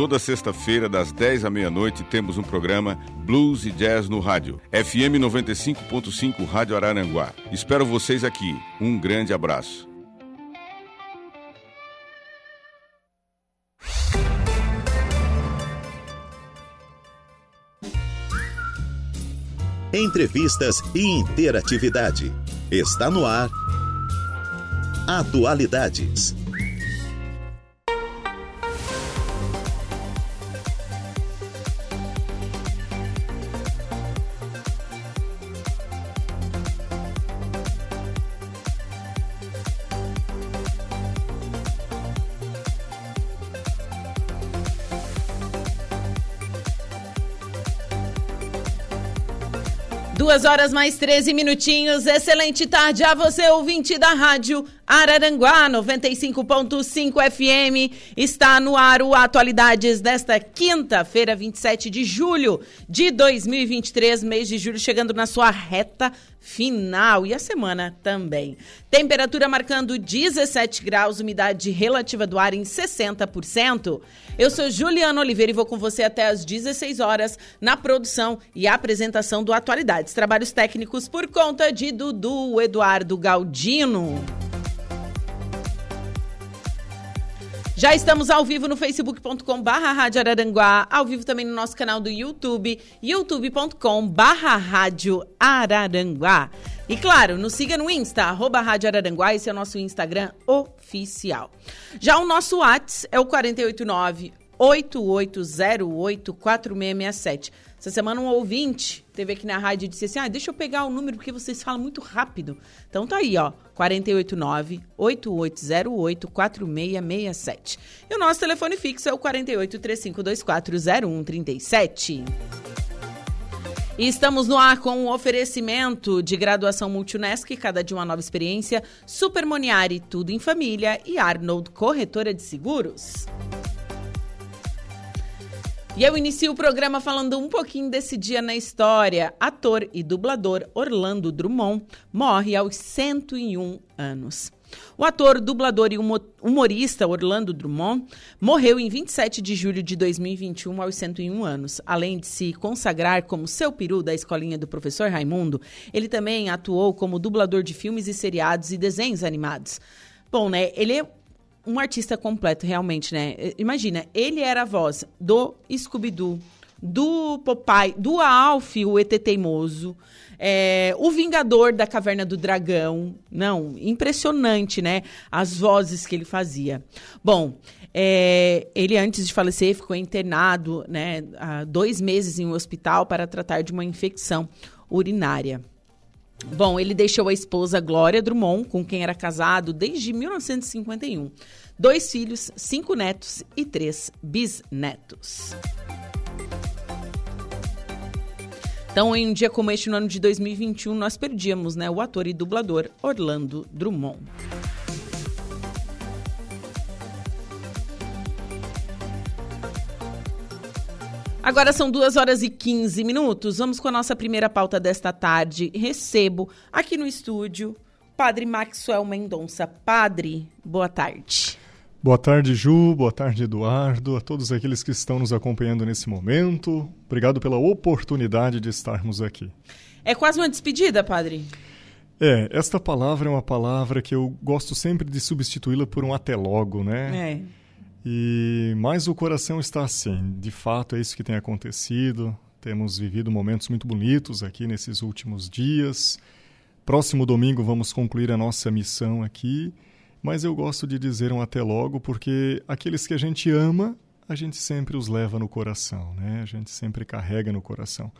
Toda sexta-feira, das 10 à meia-noite, temos um programa Blues e Jazz no Rádio. FM 95.5 Rádio Araranguá. Espero vocês aqui. Um grande abraço. Entrevistas e interatividade. Está no ar. Atualidades. Duas horas mais 13 minutinhos. Excelente tarde a você, ouvinte da rádio Araranguá 95.5 FM. Está no ar o Atualidades desta quinta-feira, 27 de julho de 2023, mês de julho, chegando na sua reta final e a semana também. Temperatura marcando 17 graus, umidade relativa do ar em 60%. Eu sou Juliana Oliveira e vou com você até às 16 horas na produção e apresentação do Atualidades. Trabalhos técnicos por conta de Dudu Eduardo Galdino. Já estamos ao vivo no facebook.com barra Rádio Araranguá, ao vivo também no nosso canal do YouTube, youtube.com barra Rádio Araranguá. E claro, nos siga no Insta, arroba Rádio Araranguá, esse é o nosso Instagram oficial. Já o nosso WhatsApp é o 489 8808 4667. Essa semana um ouvinte teve aqui na rádio e disse assim: ah, deixa eu pegar o número porque vocês falam muito rápido. Então tá aí, ó, 489-8808-4667. E o nosso telefone fixo é o 4835240137. E estamos no ar com um oferecimento de graduação Multunesc, cada dia uma nova experiência, Super Moniari, tudo em família e Arnold, corretora de seguros. E eu inicio o programa falando um pouquinho desse dia na história. Ator e dublador Orlando Drummond morre aos 101 anos. O ator, dublador e humorista Orlando Drummond morreu em 27 de julho de 2021 aos 101 anos. Além de se consagrar como seu peru da escolinha do professor Raimundo, ele também atuou como dublador de filmes e seriados e desenhos animados. Bom, né? Ele é um artista completo, realmente, né? Imagina, ele era a voz do Scooby-Doo, do Popeye, do Alf, o ET Teimoso, é, o Vingador da Caverna do Dragão. Não, impressionante, né? As vozes que ele fazia. Bom, é, ele antes de falecer ficou internado, né? Há dois meses em um hospital para tratar de uma infecção urinária. Bom, ele deixou a esposa Glória Drummond, com quem era casado desde 1951. Dois filhos, cinco netos e três bisnetos. Então, em um dia como este, no ano de 2021, nós perdíamos né, o ator e dublador Orlando Drummond. Agora são duas horas e 15 minutos. Vamos com a nossa primeira pauta desta tarde. Recebo aqui no estúdio Padre Maxwell Mendonça. Padre, boa tarde. Boa tarde, Ju. Boa tarde, Eduardo. A todos aqueles que estão nos acompanhando nesse momento. Obrigado pela oportunidade de estarmos aqui. É quase uma despedida, Padre. É, esta palavra é uma palavra que eu gosto sempre de substituí-la por um até logo, né? É. E mais o coração está assim. De fato, é isso que tem acontecido. Temos vivido momentos muito bonitos aqui nesses últimos dias. Próximo domingo vamos concluir a nossa missão aqui. Mas eu gosto de dizer um até logo porque aqueles que a gente ama, a gente sempre os leva no coração, né? A gente sempre carrega no coração.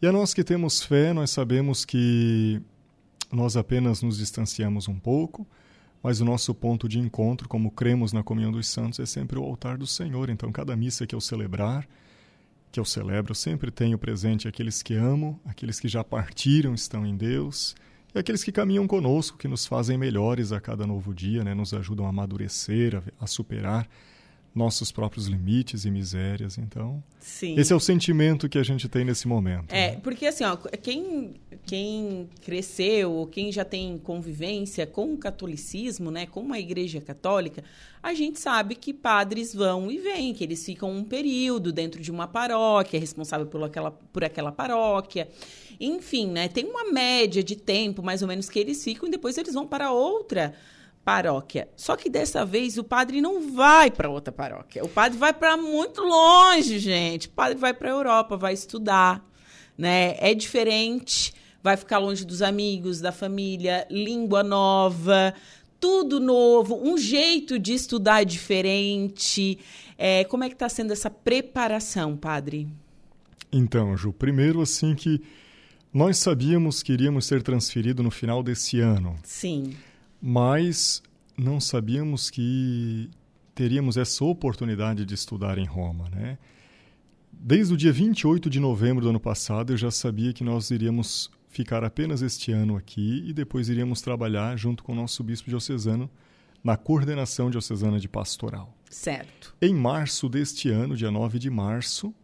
E a nós que temos fé, nós sabemos que nós apenas nos distanciamos um pouco mas o nosso ponto de encontro, como cremos na comunhão dos santos, é sempre o altar do Senhor. Então, cada missa que eu celebrar, que eu celebro, sempre tenho presente aqueles que amo, aqueles que já partiram, estão em Deus, e aqueles que caminham conosco, que nos fazem melhores a cada novo dia, né? nos ajudam a amadurecer, a superar nossos próprios limites e misérias. Então, Sim. esse é o sentimento que a gente tem nesse momento. É, né? porque assim, ó, quem, quem cresceu, quem já tem convivência com o catolicismo, né, com a igreja católica, a gente sabe que padres vão e vêm, que eles ficam um período dentro de uma paróquia, responsável por aquela, por aquela paróquia. Enfim, né, tem uma média de tempo, mais ou menos, que eles ficam e depois eles vão para outra paróquia. Só que dessa vez o padre não vai para outra paróquia. O padre vai para muito longe, gente. O padre vai para a Europa, vai estudar, né? É diferente, vai ficar longe dos amigos, da família, língua nova, tudo novo, um jeito de estudar diferente. É, como é que está sendo essa preparação, padre? Então, Ju, primeiro assim que nós sabíamos que iríamos ser transferidos no final desse ano. Sim. Mas não sabíamos que teríamos essa oportunidade de estudar em Roma, né? Desde o dia 28 de novembro do ano passado, eu já sabia que nós iríamos ficar apenas este ano aqui e depois iríamos trabalhar junto com o nosso bispo diocesano na coordenação diocesana de pastoral. Certo. Em março deste ano, dia 9 de março,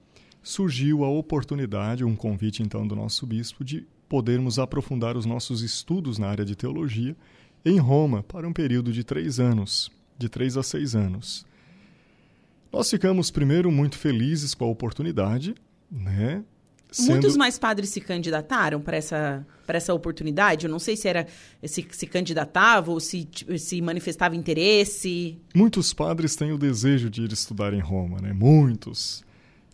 surgiu a oportunidade, um convite então do nosso bispo, de podermos aprofundar os nossos estudos na área de teologia em Roma para um período de três anos, de três a seis anos. Nós ficamos primeiro muito felizes com a oportunidade, né? Sendo... Muitos mais padres se candidataram para essa, para essa oportunidade? Eu não sei se era se, se candidatava ou se, se manifestava interesse. Muitos padres têm o desejo de ir estudar em Roma, né? Muitos.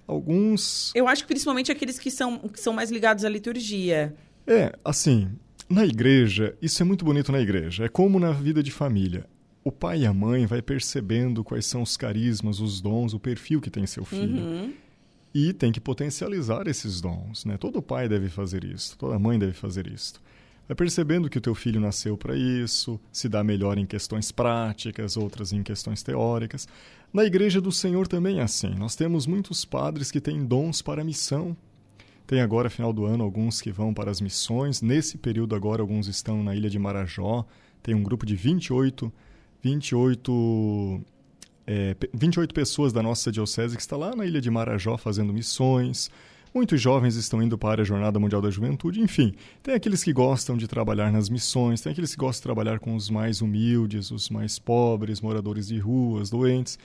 Alguns. Eu acho que principalmente aqueles que são, que são mais ligados à liturgia. É, assim, na igreja, isso é muito bonito na igreja. É como na vida de família. O pai e a mãe vai percebendo quais são os carismas, os dons, o perfil que tem seu filho. Uhum. E tem que potencializar esses dons, né? Todo pai deve fazer isso, toda mãe deve fazer isso. Vai percebendo que o teu filho nasceu para isso, se dá melhor em questões práticas, outras em questões teóricas. Na igreja do Senhor também é assim. Nós temos muitos padres que têm dons para a missão, tem agora, final do ano, alguns que vão para as missões. Nesse período agora, alguns estão na ilha de Marajó. Tem um grupo de 28, 28, é, 28 pessoas da nossa diocese que está lá na ilha de Marajó fazendo missões. Muitos jovens estão indo para a Jornada Mundial da Juventude. Enfim, tem aqueles que gostam de trabalhar nas missões, tem aqueles que gostam de trabalhar com os mais humildes, os mais pobres, moradores de ruas, doentes.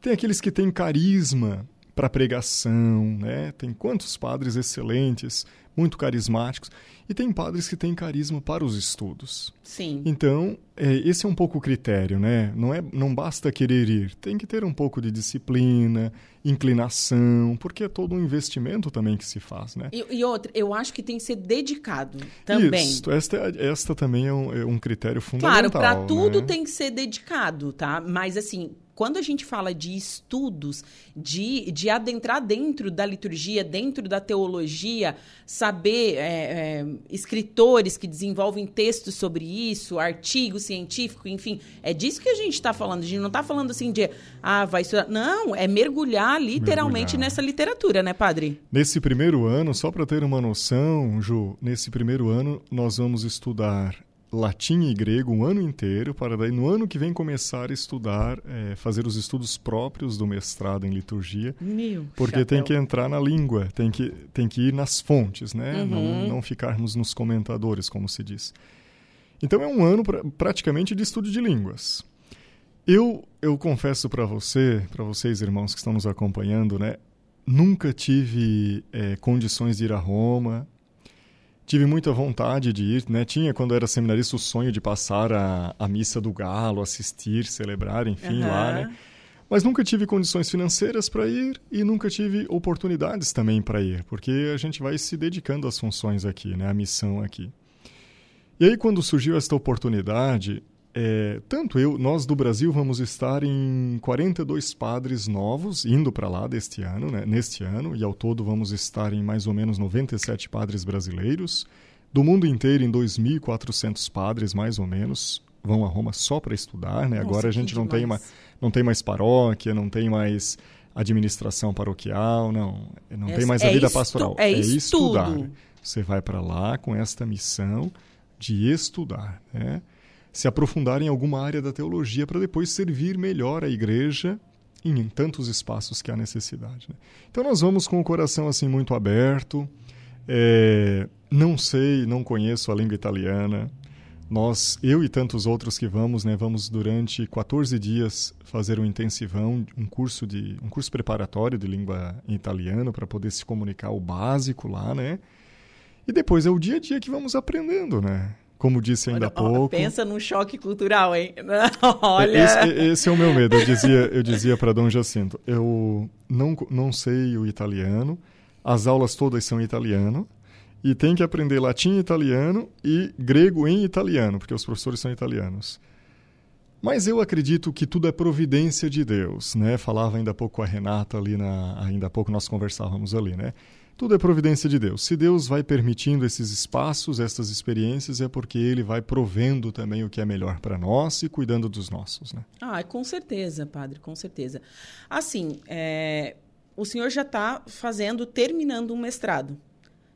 Tem aqueles que têm carisma para pregação, né? Tem quantos padres excelentes, muito carismáticos, e tem padres que têm carisma para os estudos. Sim. Então, é, esse é um pouco o critério, né? Não, é, não basta querer ir, tem que ter um pouco de disciplina, inclinação, porque é todo um investimento também que se faz, né? E, e outra, eu acho que tem que ser dedicado também. Isso, esta, esta também é um, é um critério fundamental. Claro, para tudo né? tem que ser dedicado, tá? Mas assim, quando a gente fala de estudos, de, de adentrar dentro da liturgia, dentro da teologia, saber é, é, escritores que desenvolvem textos sobre isso, artigo científico, enfim, é disso que a gente está falando. A gente não está falando assim de, ah, vai estudar. Não, é mergulhar literalmente Mergulhar. nessa literatura, né, padre? Nesse primeiro ano, só para ter uma noção, Ju, nesse primeiro ano nós vamos estudar latim e grego um ano inteiro, para daí no ano que vem começar a estudar, é, fazer os estudos próprios do mestrado em liturgia, Meu porque tem que entrar na língua, tem que, tem que ir nas fontes, né? Uhum. Não, não ficarmos nos comentadores, como se diz. Então é um ano pra, praticamente de estudo de línguas. Eu, eu confesso para você, para vocês irmãos que estão nos acompanhando, né? Nunca tive é, condições de ir a Roma, tive muita vontade de ir, né? Tinha, quando era seminarista, o sonho de passar a, a missa do galo, assistir, celebrar, enfim, Aham. lá, né? Mas nunca tive condições financeiras para ir e nunca tive oportunidades também para ir, porque a gente vai se dedicando às funções aqui, né? À missão aqui. E aí, quando surgiu esta oportunidade, é, tanto eu, nós do Brasil vamos estar em 42 padres novos indo para lá deste ano, né, neste ano, e ao todo vamos estar em mais ou menos 97 padres brasileiros. Do mundo inteiro, em 2.400 padres, mais ou menos, vão a Roma só para estudar. Né? Nossa, Agora a gente não tem, uma, não tem mais paróquia, não tem mais administração paroquial, não, não É- tem mais é a vida estu- pastoral. é estudar. estudo. Você vai para lá com esta missão de estudar, né? Se aprofundar em alguma área da teologia para depois servir melhor a igreja em tantos espaços que há necessidade. Né? Então nós vamos com o coração assim muito aberto. É, não sei, não conheço a língua italiana. Nós, eu e tantos outros que vamos, né, vamos durante 14 dias fazer um intensivão, um curso de um curso preparatório de língua italiana para poder se comunicar o básico lá, né? E depois é o dia a dia que vamos aprendendo, né? Como disse ainda há pouco. Pensa num choque cultural, hein? Olha. Esse, esse, é o meu medo. Eu dizia, eu dizia para Dom Jacinto, eu não, não sei o italiano, as aulas todas são italiano, e tem que aprender latim e italiano e grego em italiano, porque os professores são italianos. Mas eu acredito que tudo é providência de Deus, né? Falava ainda há pouco a Renata ali na, ainda há pouco nós conversávamos ali, né? Tudo é providência de Deus. Se Deus vai permitindo esses espaços, essas experiências, é porque Ele vai provendo também o que é melhor para nós e cuidando dos nossos, né? Ah, com certeza, padre, com certeza. Assim, é... o senhor já está fazendo, terminando um mestrado,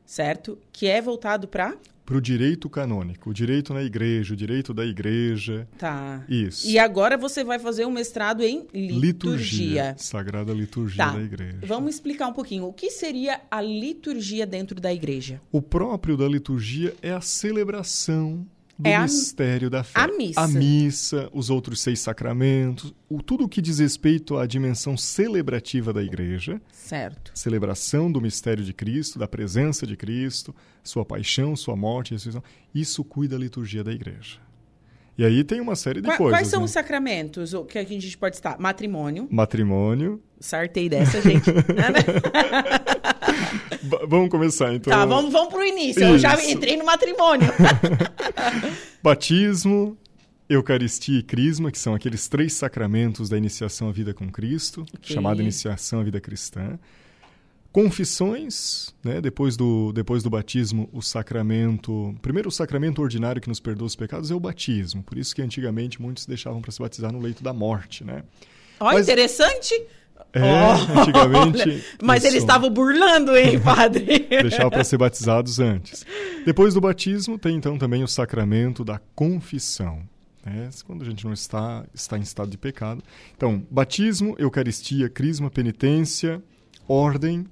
certo? Que é voltado para para o direito canônico, o direito na igreja, o direito da igreja. Tá. Isso. E agora você vai fazer um mestrado em liturgia. liturgia sagrada liturgia tá. da igreja. Vamos explicar um pouquinho. O que seria a liturgia dentro da igreja? O próprio da liturgia é a celebração do é mistério a, da fé. A missa. A missa, os outros seis sacramentos, o, tudo o que diz respeito à dimensão celebrativa da igreja. Certo. Celebração do mistério de Cristo, da presença de Cristo, sua paixão, sua morte e ressurreição. Isso cuida a liturgia da igreja. E aí tem uma série de Qua, coisas. Quais são né? os sacramentos que a gente pode estar? Matrimônio. Matrimônio. Sartei dessa, gente. vamos começar, então. Tá, vamos, vamos pro início. Isso. Eu já entrei no matrimônio. Batismo, Eucaristia e Crisma, que são aqueles três sacramentos da iniciação à vida com Cristo, okay. chamada iniciação à vida cristã. Confissões, né? depois, do, depois do batismo, o sacramento. Primeiro, o sacramento ordinário que nos perdoa os pecados é o batismo. Por isso que antigamente muitos deixavam para se batizar no leito da morte. Né? Ó, Mas... interessante! É, oh, antigamente. Olha, mas eles estavam burlando, hein, padre? Deixavam para ser batizados antes. Depois do batismo, tem então também o sacramento da confissão. Né? Quando a gente não está, está em estado de pecado. Então, batismo, Eucaristia, Crisma, penitência, ordem,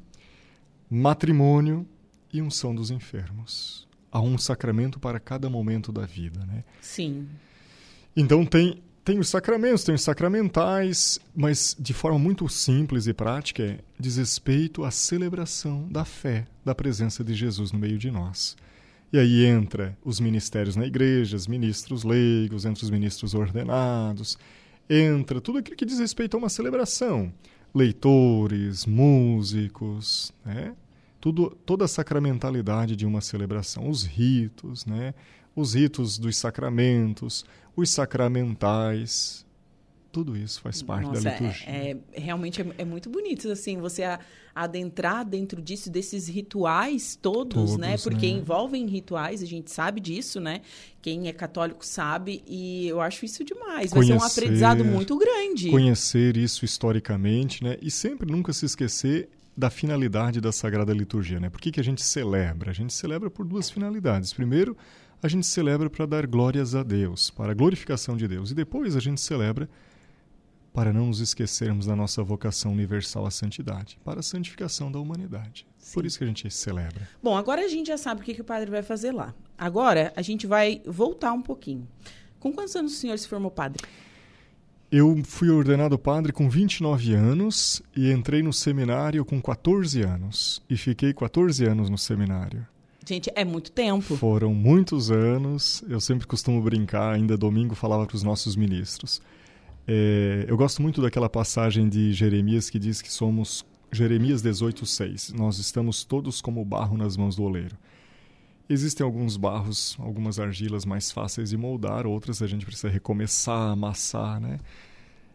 matrimônio e unção dos enfermos. Há um sacramento para cada momento da vida, né? Sim. Então tem tem os sacramentos, tem os sacramentais, mas de forma muito simples e prática, é, diz respeito à celebração da fé, da presença de Jesus no meio de nós. E aí entra os ministérios na igreja, os ministros leigos, entre os ministros ordenados, entra tudo aquilo que diz respeito a uma celebração. Leitores, músicos, né? Tudo, toda a sacramentalidade de uma celebração, os ritos, né? os ritos dos sacramentos, os sacramentais, tudo isso faz parte Nossa, da liturgia. É, é realmente é, é, muito bonito assim você a, adentrar dentro disso desses rituais todos, todos né? Porque né? envolvem rituais, a gente sabe disso, né? Quem é católico sabe e eu acho isso demais. Vai ser um aprendizado muito grande. Conhecer isso historicamente, né? E sempre nunca se esquecer da finalidade da Sagrada Liturgia, né? Por que, que a gente celebra? A gente celebra por duas finalidades. Primeiro, a gente celebra para dar glórias a Deus, para a glorificação de Deus. E depois a gente celebra para não nos esquecermos da nossa vocação universal à santidade, para a santificação da humanidade. Sim. Por isso que a gente celebra. Bom, agora a gente já sabe o que, que o padre vai fazer lá. Agora a gente vai voltar um pouquinho. Com quantos anos o senhor se formou padre? Eu fui ordenado padre com 29 anos e entrei no seminário com 14 anos. E fiquei 14 anos no seminário. Gente, é muito tempo. Foram muitos anos. Eu sempre costumo brincar, ainda domingo falava para os nossos ministros. É, eu gosto muito daquela passagem de Jeremias que diz que somos Jeremias 18:6. Nós estamos todos como barro nas mãos do oleiro. Existem alguns barros, algumas argilas mais fáceis de moldar, outras a gente precisa recomeçar, amassar, né?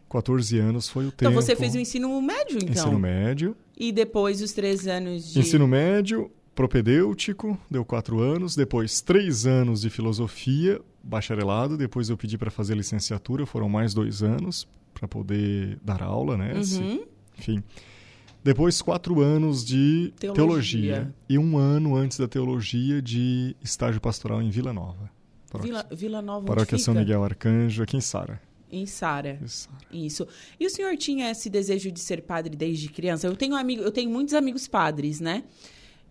14 anos foi o tempo. Então você fez o ensino médio, então? Ensino médio. E depois os três anos de... Ensino médio, propedêutico, deu quatro anos, depois três anos de filosofia, bacharelado, depois eu pedi para fazer licenciatura, foram mais dois anos para poder dar aula, né? Uhum. enfim. Depois quatro anos de teologia. teologia. e um ano antes da teologia de estágio pastoral em Vila Nova. Vila, Vila Nova Paróquia São Miguel Arcanjo, aqui em Sara. Em Sara. Isso. E o senhor tinha esse desejo de ser padre desde criança? Eu tenho amigo, eu tenho muitos amigos padres, né?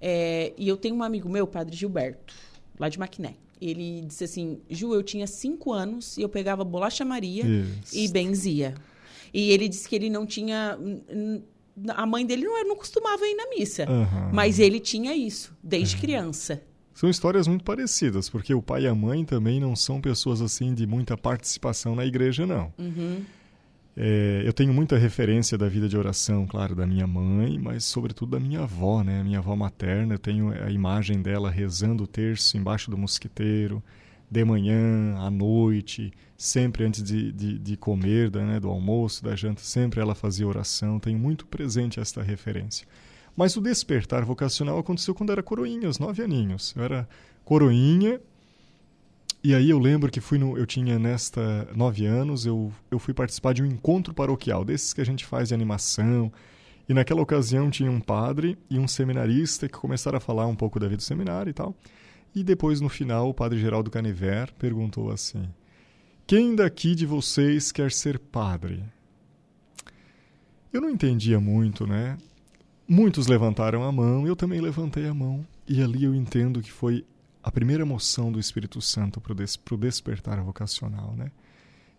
É, e eu tenho um amigo meu, padre Gilberto, lá de Maquiné. Ele disse assim, Ju, eu tinha cinco anos e eu pegava bolacha Maria Isso. e benzia. E ele disse que ele não tinha. A mãe dele não, não costumava ir na missa. Aham. Mas ele tinha isso, desde criança. São histórias muito parecidas, porque o pai e a mãe também não são pessoas assim de muita participação na igreja, não. Uhum. É, eu tenho muita referência da vida de oração, claro, da minha mãe, mas sobretudo da minha avó, né? Minha avó materna, eu tenho a imagem dela rezando o terço embaixo do mosquiteiro, de manhã, à noite, sempre antes de, de, de comer, da, né, do almoço, da janta, sempre ela fazia oração. Tenho muito presente esta referência. Mas o despertar vocacional aconteceu quando era coroinha, aos nove aninhos. Eu era coroinha e aí eu lembro que fui no, eu tinha nesta nove anos, eu, eu fui participar de um encontro paroquial, desses que a gente faz de animação. E naquela ocasião tinha um padre e um seminarista que começaram a falar um pouco da vida do seminário e tal. E depois, no final, o padre Geraldo Caniver perguntou assim: Quem daqui de vocês quer ser padre? Eu não entendia muito, né? Muitos levantaram a mão, eu também levantei a mão. E ali eu entendo que foi a primeira emoção do Espírito Santo para o des despertar vocacional, né?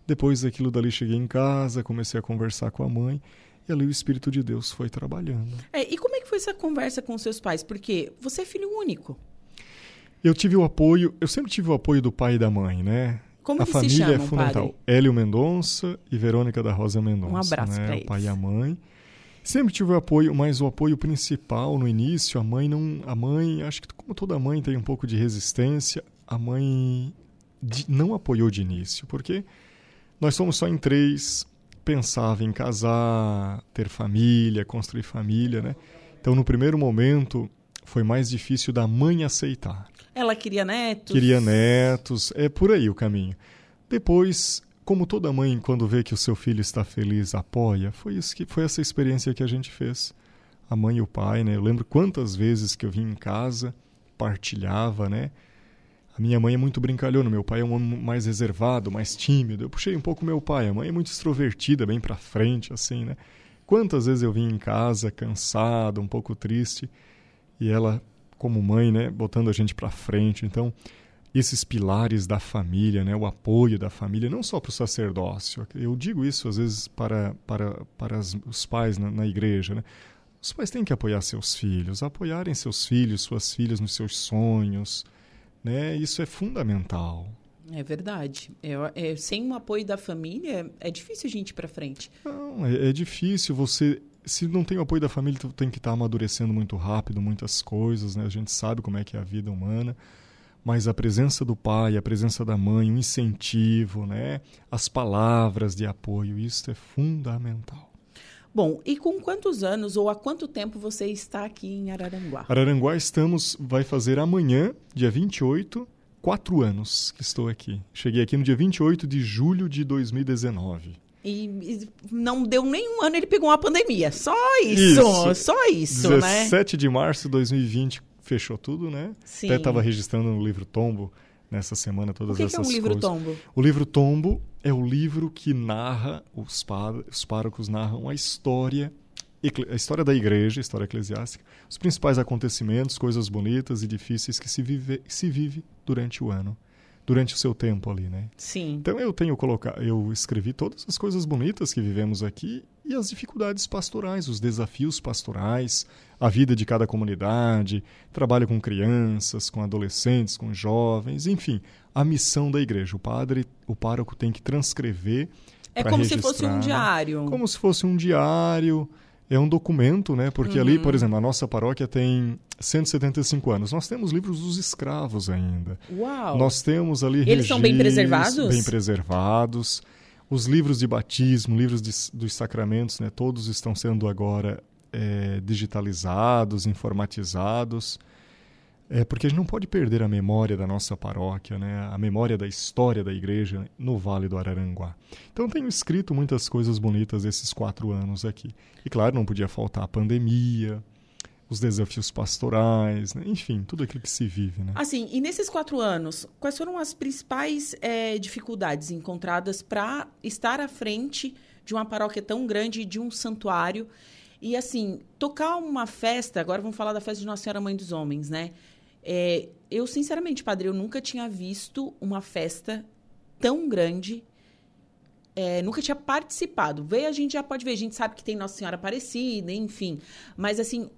Depois daquilo dali cheguei em casa, comecei a conversar com a mãe e ali o Espírito de Deus foi trabalhando. É, e como é que foi essa conversa com seus pais? Porque você é filho único. Eu tive o apoio, eu sempre tive o apoio do pai e da mãe, né? Como a família se chamam, é fundamental. padre? Hélio Mendonça e Verônica da Rosa Mendonça. Um abraço né? pra O pai e a mãe. Sempre tive o apoio, mas o apoio principal no início, a mãe não, a mãe, acho que como toda mãe tem um pouco de resistência, a mãe de- não apoiou de início, porque nós somos só em três, pensava em casar, ter família, construir família, né? Então no primeiro momento foi mais difícil da mãe aceitar. Ela queria netos? Queria netos, é por aí o caminho. Depois, como toda mãe, quando vê que o seu filho está feliz, apoia, foi isso que foi essa experiência que a gente fez. A mãe e o pai, né? Eu lembro quantas vezes que eu vim em casa, partilhava, né? A minha mãe é muito brincalhona, meu pai é um homem mais reservado, mais tímido. Eu puxei um pouco meu pai, a mãe é muito extrovertida, bem pra frente, assim, né? Quantas vezes eu vim em casa cansado, um pouco triste, e ela, como mãe, né, botando a gente pra frente. Então, esses pilares da família, né, o apoio da família, não só para o sacerdócio. Eu digo isso às vezes para, para, para os pais na, na igreja. Né? Os pais têm que apoiar seus filhos, apoiarem seus filhos, suas filhas nos seus sonhos. Né? Isso é fundamental. É verdade. É, sem o apoio da família, é difícil a gente ir pra frente. Não, é, é difícil você. Se não tem o apoio da família, tu tem que estar amadurecendo muito rápido muitas coisas, né? A gente sabe como é que é a vida humana. Mas a presença do pai, a presença da mãe, o incentivo, né? As palavras de apoio, isso é fundamental. Bom, e com quantos anos ou há quanto tempo você está aqui em Araranguá? Araranguá estamos, vai fazer amanhã, dia 28, quatro anos que estou aqui. Cheguei aqui no dia 28 de julho de 2019. E, e não deu nenhum ano, ele pegou uma pandemia. Só isso, Isso. só isso, né? 17 de março de 2020 fechou tudo, né? Sim. Até estava registrando no livro Tombo nessa semana O todas que, que é essas um livro coisas. tombo? O livro Tombo é o livro que narra, os, pá- os párocos narram a história, a história da igreja, a história eclesiástica, os principais acontecimentos, coisas bonitas e difíceis que se vive, se vive durante o ano, durante o seu tempo ali, né? Sim. Então eu tenho colocar, eu escrevi todas as coisas bonitas que vivemos aqui e as dificuldades pastorais, os desafios pastorais, a vida de cada comunidade, trabalho com crianças, com adolescentes, com jovens, enfim, a missão da igreja. O padre, o pároco tem que transcrever É como se fosse um registrar, diário. como se fosse um diário, é um documento, né? Porque ali, por exemplo, a nossa paróquia tem 175 anos. Nós temos livros dos escravos ainda. Uau! Nós temos ali Eles são bem preservados? Bem preservados. Os livros de batismo, livros de- dos sacramentos, né, todos estão sendo agora é, digitalizados, informatizados. É, porque a gente não pode perder a memória da nossa paróquia, né, a memória da história da igreja no Vale do Araranguá. Então tenho escrito muitas coisas bonitas esses quatro anos aqui. E claro, não podia faltar a pandemia, os desafios pastorais, né? enfim, tudo aquilo que se vive. Né? Assim, e nesses quatro anos, quais foram as principais é, dificuldades encontradas para estar à frente de uma paróquia tão grande, de um santuário? E assim, tocar uma festa, agora vamos falar da festa de Nossa Senhora Mãe dos Homens, né? É, eu, sinceramente, padre, eu nunca tinha visto uma festa tão grande. É, nunca tinha participado. Veio, a gente já pode ver, a gente sabe que tem Nossa Senhora Aparecida, enfim. Mas, assim,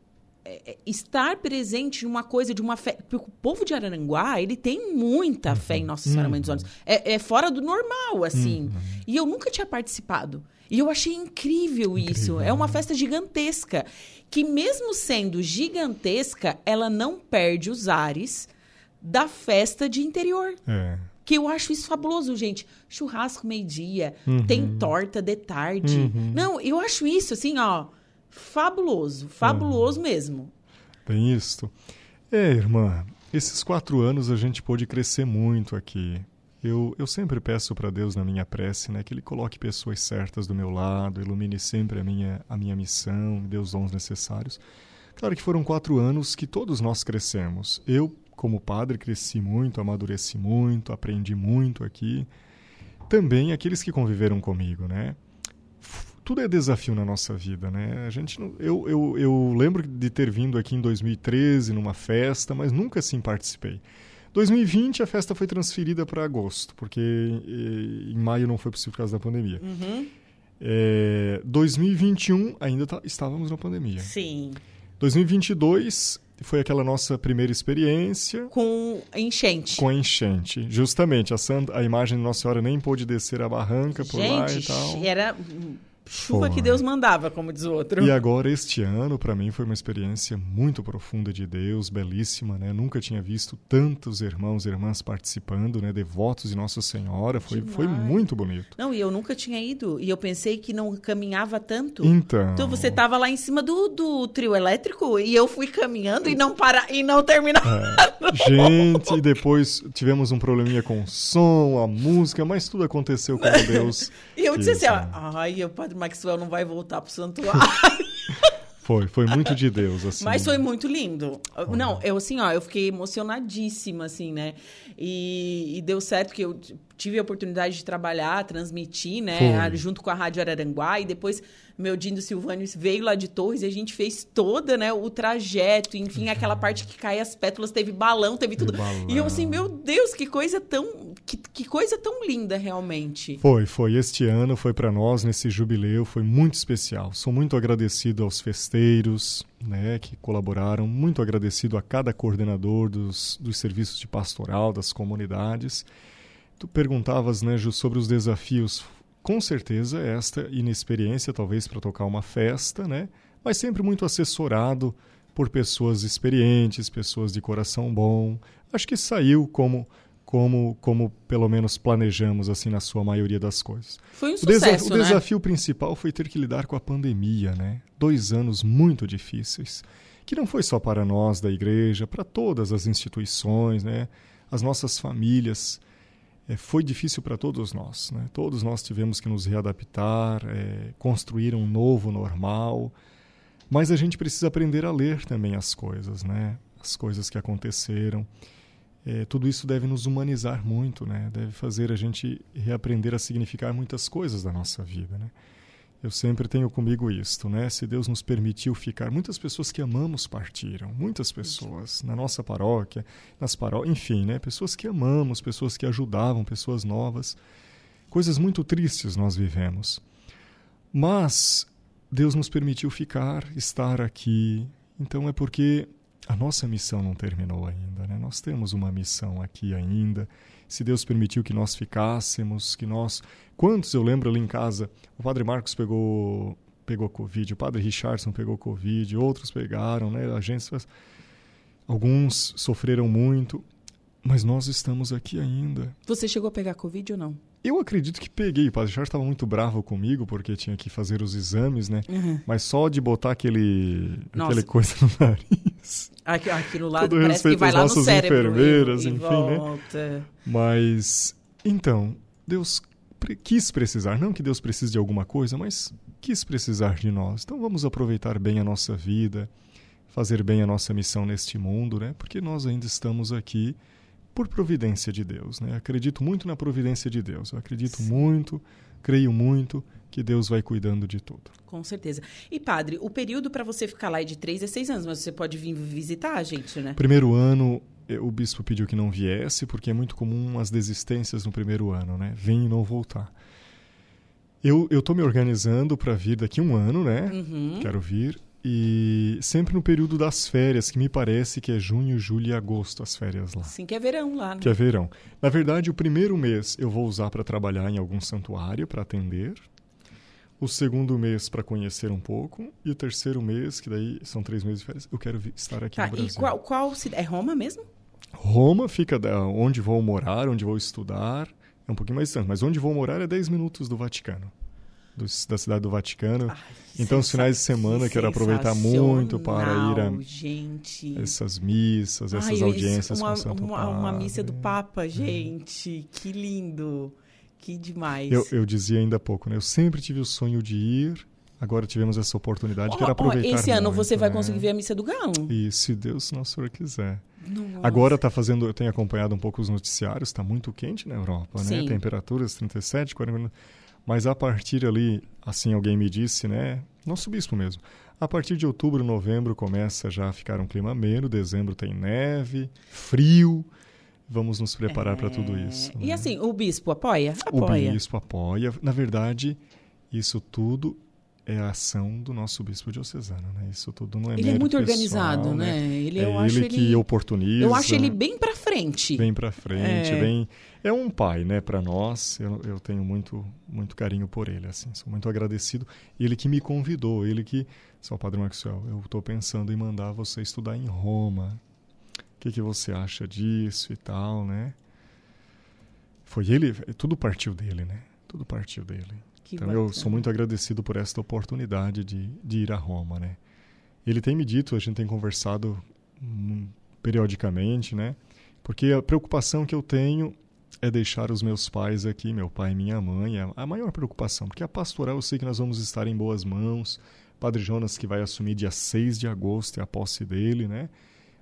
é, é estar presente numa coisa de uma fé. Porque o povo de Araranguá, ele tem muita fé em Nossa Senhora Mãe dos Olhos. É, é, fora do normal, assim. Uhum. E eu nunca tinha participado. E eu achei incrível, incrível isso. É uma festa gigantesca. Que, mesmo sendo gigantesca, ela não perde os ares da festa de interior. É. Que eu acho isso fabuloso, gente. Churrasco meio-dia, uhum. tem torta de tarde. Uhum. Não, eu acho isso, assim, ó fabuloso, fabuloso mesmo. Tem isso. É, irmã, esses quatro anos a gente pôde crescer muito aqui. Eu, eu sempre peço para Deus na minha prece, né, que Ele coloque pessoas certas do meu lado, ilumine sempre a minha, a minha missão, dê os dons necessários. Claro que foram quatro anos que todos nós crescemos. Eu, como padre, cresci muito, amadureci muito, aprendi muito aqui. Também aqueles que conviveram comigo, né? Tudo é desafio na nossa vida, né? A gente não, eu, eu, eu lembro de ter vindo aqui em 2013 numa festa, mas nunca assim participei. 2020 a festa foi transferida para agosto, porque em maio não foi possível por causa da pandemia. Uhum. É, 2021 ainda tá, estávamos na pandemia. Sim. 2022 foi aquela nossa primeira experiência. Com enchente. Com enchente. Justamente. A, Santa, a imagem de Nossa Senhora nem pôde descer a barranca por Gente, lá e tal. Era Chuva foi. que Deus mandava, como diz o outro. E agora, este ano, para mim, foi uma experiência muito profunda de Deus, belíssima, né? Nunca tinha visto tantos irmãos e irmãs participando, né? Devotos de Nossa Senhora. Foi, foi muito bonito. Não, e eu nunca tinha ido. E eu pensei que não caminhava tanto. Então. Então você estava lá em cima do, do trio elétrico e eu fui caminhando e não parar e não terminar. É. Gente, e depois tivemos um probleminha com o som, a música, mas tudo aconteceu com Deus. e eu disse assim, ó, ai, o Padre Maxwell não vai voltar pro santuário. Foi, foi muito de Deus, assim. Mas foi muito lindo. Não, eu assim, ó, eu fiquei emocionadíssima, assim, né? E, e deu certo que eu tive a oportunidade de trabalhar, transmitir, né? Foi. Junto com a Rádio Araranguá. E depois meu Dindo Silvânio veio lá de Torres e a gente fez toda, né, o trajeto, enfim, aquela parte que cai as pétalas, teve balão, teve tudo. Balão. E eu assim, meu Deus, que coisa tão que, que coisa tão linda realmente. Foi, foi este ano foi para nós nesse jubileu, foi muito especial. Sou muito agradecido aos festeiros, né, que colaboraram, muito agradecido a cada coordenador dos, dos serviços de pastoral das comunidades. Tu perguntavas, né, Ju, sobre os desafios com certeza esta inexperiência, talvez para tocar uma festa, né? Mas sempre muito assessorado por pessoas experientes, pessoas de coração bom. Acho que saiu como como como pelo menos planejamos assim na sua maioria das coisas. Foi um sucesso, o, desa o desafio né? principal foi ter que lidar com a pandemia, né? Dois anos muito difíceis, que não foi só para nós da igreja, para todas as instituições, né? As nossas famílias é, foi difícil para todos nós. Né? Todos nós tivemos que nos readaptar, é, construir um novo normal. Mas a gente precisa aprender a ler também as coisas, né? as coisas que aconteceram. É, tudo isso deve nos humanizar muito, né? deve fazer a gente reaprender a significar muitas coisas da nossa vida. Né? Eu sempre tenho comigo isto, né? Se Deus nos permitiu ficar, muitas pessoas que amamos partiram, muitas pessoas na nossa paróquia, nas paróquias, enfim, né? Pessoas que amamos, pessoas que ajudavam, pessoas novas. Coisas muito tristes nós vivemos. Mas Deus nos permitiu ficar, estar aqui. Então é porque a nossa missão não terminou ainda, né? Nós temos uma missão aqui ainda se Deus permitiu que nós ficássemos, que nós. Quantos eu lembro ali em casa? O Padre Marcos pegou pegou Covid, o Padre Richardson pegou Covid, outros pegaram, né? Agências. Alguns sofreram muito, mas nós estamos aqui ainda. Você chegou a pegar Covid ou não? Eu acredito que peguei. O padre Charles estava muito bravo comigo porque tinha que fazer os exames, né? Uhum. Mas só de botar aquele, aquele coisa no nariz. Aquilo lá Todo parece que vai lá no cérebro. enfermeiras, e, enfim, e né? Mas, então, Deus quis precisar. Não que Deus precise de alguma coisa, mas quis precisar de nós. Então vamos aproveitar bem a nossa vida. fazer bem a nossa missão neste mundo, né? Porque nós ainda estamos aqui por providência de Deus, né? Acredito muito na providência de Deus. Eu acredito Sim. muito, creio muito que Deus vai cuidando de tudo. Com certeza. E padre, o período para você ficar lá é de três a seis anos, mas você pode vir visitar a gente, né? Primeiro ano, eh, o bispo pediu que não viesse, porque é muito comum as desistências no primeiro ano, né? Vem e não voltar. Eu estou me organizando para vir daqui um ano, né? Uhum. Quero vir. E sempre no período das férias, que me parece que é junho, julho e agosto as férias lá. Sim, que é verão lá, né? Que é verão. Na verdade, o primeiro mês eu vou usar para trabalhar em algum santuário, para atender. O segundo mês para conhecer um pouco. E o terceiro mês, que daí são três meses de férias, eu quero estar aqui tá, no Brasil. E qual, qual é Roma mesmo? Roma fica onde vou morar, onde vou estudar. É um pouquinho mais distante, mas onde vou morar é 10 minutos do Vaticano. Do, da cidade do Vaticano. Ai, então, os finais de semana que quero aproveitar muito para ir a gente. essas missas, essas Ai, audiências uma, com Santo uma, Padre. uma missa do Papa, é. gente. É. Que lindo. Que demais. Eu, eu dizia ainda há pouco, né? Eu sempre tive o sonho de ir Agora tivemos essa oportunidade, oh, quero aproveitar. esse ano muito, você vai né? conseguir ver a missa do Galo. E se Deus não senhor quiser. Nossa. Agora está fazendo, eu tenho acompanhado um pouco os noticiários, está muito quente na Europa, né? Sim. né? Temperaturas 37, 40 minutos. Mas a partir ali, assim alguém me disse, né? Nosso bispo mesmo. A partir de outubro, novembro começa já a ficar um clima ameno, dezembro tem neve, frio. Vamos nos preparar é... para tudo isso. E né? assim, o bispo apoia? Apoia. O bispo apoia. Na verdade, isso tudo é a ação do nosso bispo diocesano, né? Isso tudo não é Ele é muito pessoal, organizado, né? né? Ele, é eu ele acho que ele, oportuniza. Eu acho ele bem para frente. Bem para frente, é. bem é um pai, né, para nós. Eu, eu tenho muito muito carinho por ele, assim. Sou muito agradecido. Ele que me convidou, ele que, São Padre Maxwell, eu estou pensando em mandar você estudar em Roma. O que, que você acha disso e tal, né? Foi ele, tudo partiu dele, né? Tudo partiu dele. Que então bacana. eu sou muito agradecido por esta oportunidade de, de ir a Roma, né? Ele tem me dito, a gente tem conversado hum, periodicamente, né? Porque a preocupação que eu tenho é deixar os meus pais aqui, meu pai e minha mãe, é a maior preocupação, porque a pastoral eu sei que nós vamos estar em boas mãos. Padre Jonas que vai assumir dia 6 de agosto é a posse dele, né?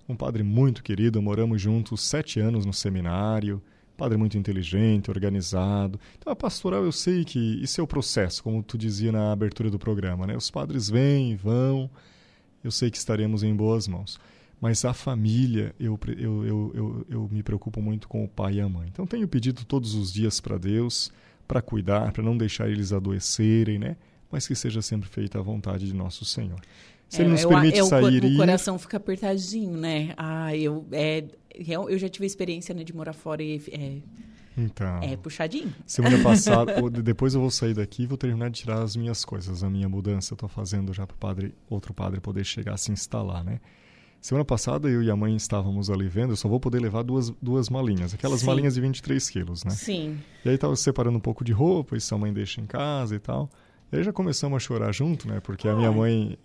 Um padre muito querido, moramos juntos sete anos no seminário, padre muito inteligente, organizado. Então a pastoral eu sei que isso é o processo, como tu dizia na abertura do programa, né? Os padres vêm, vão, eu sei que estaremos em boas mãos. Mas a família, eu, eu, eu, eu, eu me preocupo muito com o pai e a mãe. Então tenho pedido todos os dias para Deus, para cuidar, para não deixar eles adoecerem, né? Mas que seja sempre feita a vontade de nosso Senhor. Se é, ele nos permite eu, eu, sair o, o coração fica apertadinho, né? Ah, eu, é, eu já tive a experiência né, de morar fora e é, então, é puxadinho. Semana passada, depois eu vou sair daqui e vou terminar de tirar as minhas coisas, a minha mudança eu estou fazendo já para padre, outro padre poder chegar a se instalar, né? Semana passada eu e a mãe estávamos ali vendo, eu só vou poder levar duas, duas malinhas, aquelas Sim. malinhas de 23 quilos, né? Sim. E aí estava separando um pouco de roupa, isso a mãe deixa em casa e tal. E aí já começamos a chorar junto, né? Porque Ai. a minha mãe,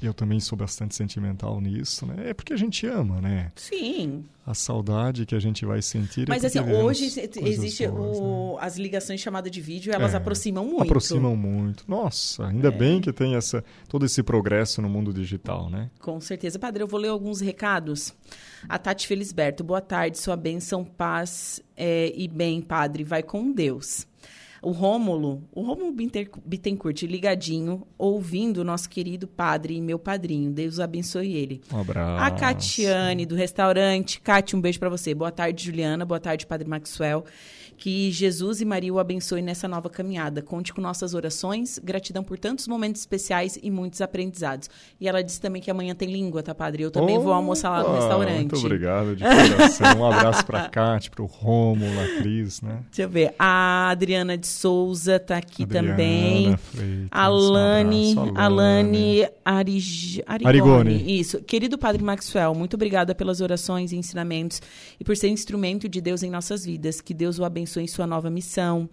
eu também sou bastante sentimental nisso, né? É porque a gente ama, né? Sim. A saudade que a gente vai sentir. É Mas é assim, hoje existe boas, o, né? as ligações chamadas de vídeo, elas é, aproximam muito. Aproximam muito. Nossa, ainda é. bem que tem essa, todo esse progresso no mundo digital, né? Com certeza. Padre, eu vou ler alguns recados. A Tati Felisberto, boa tarde, sua bênção, paz é, e bem, Padre, vai com Deus. O Rômulo, o Rômulo Bittencourt, ligadinho, ouvindo o nosso querido padre e meu padrinho. Deus abençoe ele. Um abraço. A Catiane, do restaurante. Cati, um beijo para você. Boa tarde, Juliana. Boa tarde, Padre Maxwell. Que Jesus e Maria o abençoe nessa nova caminhada. Conte com nossas orações. Gratidão por tantos momentos especiais e muitos aprendizados. E ela disse também que amanhã tem língua, tá, padre? Eu também vou almoçar lá no restaurante. Muito obrigado, de coração. um abraço para Cate, para o Rômulo, a Cris, né? Deixa eu ver. A Adriana de Souza tá aqui Adriana também. Freitas, Alane, um Alane Arig... Arigoni. Arigoni. Isso. Querido Padre Maxwell, muito obrigada pelas orações e ensinamentos e por ser instrumento de Deus em nossas vidas. Que Deus o abençoe em sua nova missão.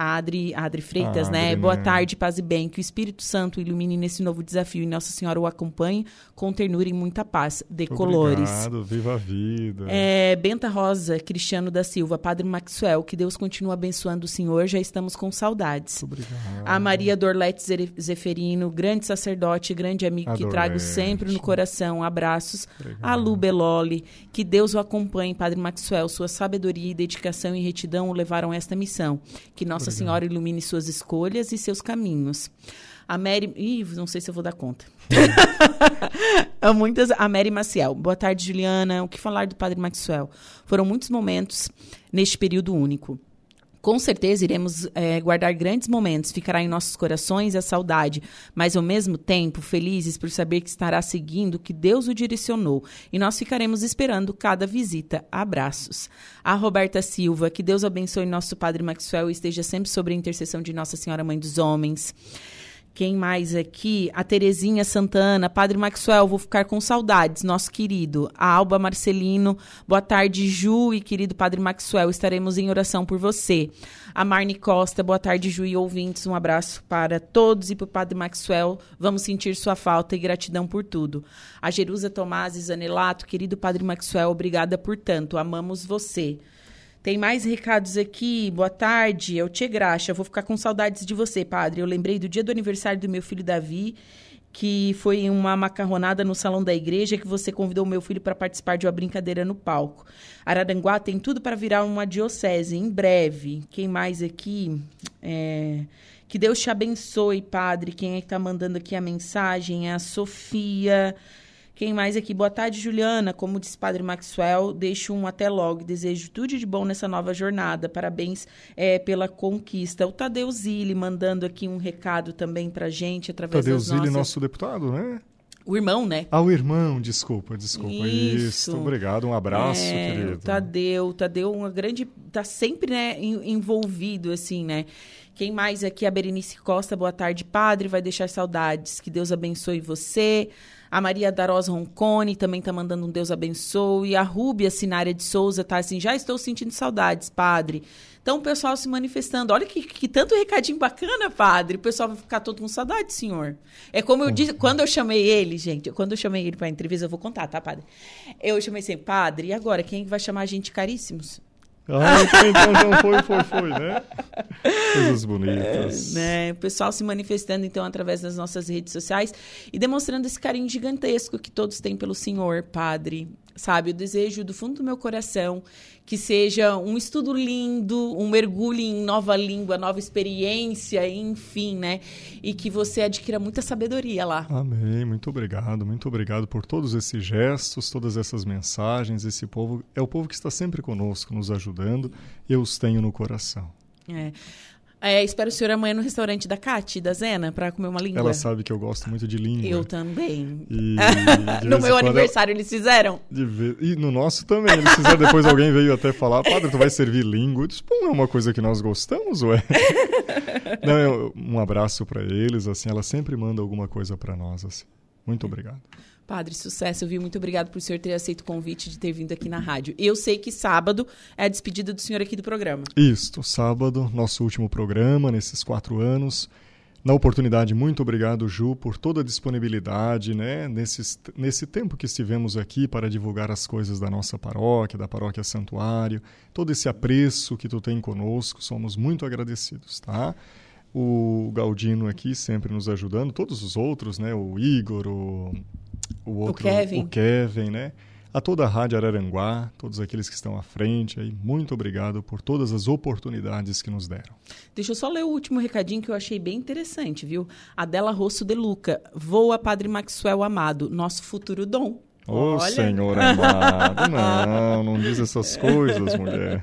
A Adri, a Adri Freitas, A né? Adri, Boa né? tarde, paz e bem. Que o Espírito Santo ilumine nesse novo desafio e Nossa Senhora o acompanhe com ternura e muita paz. De colores. Obrigado, viva a vida. É, Benta Rosa, Cristiano da Silva, Padre Maxwell, que Deus continue abençoando o senhor, já estamos com saudades. Obrigado. A Maria Dorlete Zeferino, grande sacerdote, grande amigo que trago sempre no coração. Abraços. Obrigado. A Lu Beloli, que Deus o acompanhe, Padre Maxwell. Sua sabedoria e dedicação e retidão o levaram a esta missão. Que Nossa Senhora ilumine suas escolhas e seus caminhos. A Mary. Ih, não sei se eu vou dar conta. Muitas. A Mary Maciel. Boa tarde, Juliana. O que falar do Padre Maxwell? Foram muitos momentos neste período único. Com certeza iremos eh, guardar grandes momentos, ficará em nossos corações a saudade, mas ao mesmo tempo felizes por saber que estará seguindo o que Deus o direcionou e nós ficaremos esperando cada visita. Abraços. A Roberta Silva, que Deus abençoe nosso Padre Maxwell e esteja sempre sobre a intercessão de Nossa Senhora Mãe dos Homens. Quem mais aqui? A Terezinha Santana. Padre Maxwell, vou ficar com saudades, nosso querido. A Alba Marcelino. Boa tarde, Ju e querido Padre Maxwell. Estaremos em oração por você. A Marne Costa. Boa tarde, Ju e ouvintes. Um abraço para todos e para o Padre Maxwell. Vamos sentir sua falta e gratidão por tudo. A Jerusa Tomás Zanelato. Querido Padre Maxwell, obrigada por tanto. Amamos você. Tem mais recados aqui. Boa tarde. É o Tchê Graxa. Vou ficar com saudades de você, padre. Eu lembrei do dia do aniversário do meu filho Davi, que foi uma macarronada no salão da igreja que você convidou meu filho para participar de uma brincadeira no palco. Araranguá tem tudo para virar uma diocese em breve. Quem mais aqui? É, Que Deus te abençoe, padre. Quem é que tá mandando aqui a mensagem? É a Sofia. Quem mais aqui? Boa tarde, Juliana. Como disse Padre Maxwell, deixo um até logo. Desejo tudo de bom nessa nova jornada. Parabéns é, pela conquista. O Tadeu Zilli mandando aqui um recado também pra gente através Tadeu das Zilli, nossas... nosso deputado, né? O irmão, né? Ah, o irmão, desculpa, desculpa. Isso. Isso, obrigado, um abraço, É, querido. Tadeu, o Tadeu, uma grande. tá sempre, né, en- envolvido, assim, né? Quem mais aqui? A Berenice Costa, boa tarde, padre. Vai deixar saudades. Que Deus abençoe você. A Maria Darosa Roncone também tá mandando um Deus abençoe. A Rúbia Sinária de Souza tá assim, já estou sentindo saudades, padre. Então o pessoal se manifestando. Olha que, que tanto recadinho bacana, padre. O pessoal vai ficar todo com saudade, senhor. É como eu disse, quando eu chamei ele, gente, quando eu chamei ele pra entrevista, eu vou contar, tá, padre? Eu chamei assim, padre, e agora? Quem vai chamar a gente caríssimos? Ah, então, então foi, foi, foi, né? Coisas bonitas. né? O pessoal se manifestando, então, através das nossas redes sociais e demonstrando esse carinho gigantesco que todos têm pelo Senhor, Padre. Sabe, eu desejo do fundo do meu coração que seja um estudo lindo, um mergulho em nova língua, nova experiência, enfim, né? E que você adquira muita sabedoria lá. Amém, muito obrigado, muito obrigado por todos esses gestos, todas essas mensagens. Esse povo é o povo que está sempre conosco, nos ajudando. Eu os tenho no coração. É. É, espero o senhor amanhã no restaurante da Cati, da Zena, para comer uma língua. Ela sabe que eu gosto muito de língua. Eu também. E no meu aniversário eles fizeram. de vez- E no nosso também. Eles fizeram, depois alguém veio até falar, padre, tu vai servir língua? Eu disse, pô, é uma coisa que nós gostamos, ué? Não, eu- um abraço para eles, assim, ela sempre manda alguma coisa para nós, assim. Muito obrigado. Padre, sucesso, viu? Muito obrigado por o senhor ter aceito o convite de ter vindo aqui na rádio. Eu sei que sábado é a despedida do senhor aqui do programa. Isto, sábado, nosso último programa nesses quatro anos. Na oportunidade, muito obrigado, Ju, por toda a disponibilidade, né? Nesses, nesse tempo que estivemos aqui para divulgar as coisas da nossa paróquia, da paróquia Santuário, todo esse apreço que tu tem conosco, somos muito agradecidos, tá? O Galdino aqui sempre nos ajudando, todos os outros, né? O Igor, o, o outro, Kevin. o Kevin, né? A toda a Rádio Araranguá, todos aqueles que estão à frente aí, muito obrigado por todas as oportunidades que nos deram. Deixa eu só ler o último recadinho que eu achei bem interessante, viu? Adela Rosso de Luca. Voa, Padre Maxwell amado, nosso futuro dom. Ô Olha. Senhor amado, não, não diz essas coisas, mulher.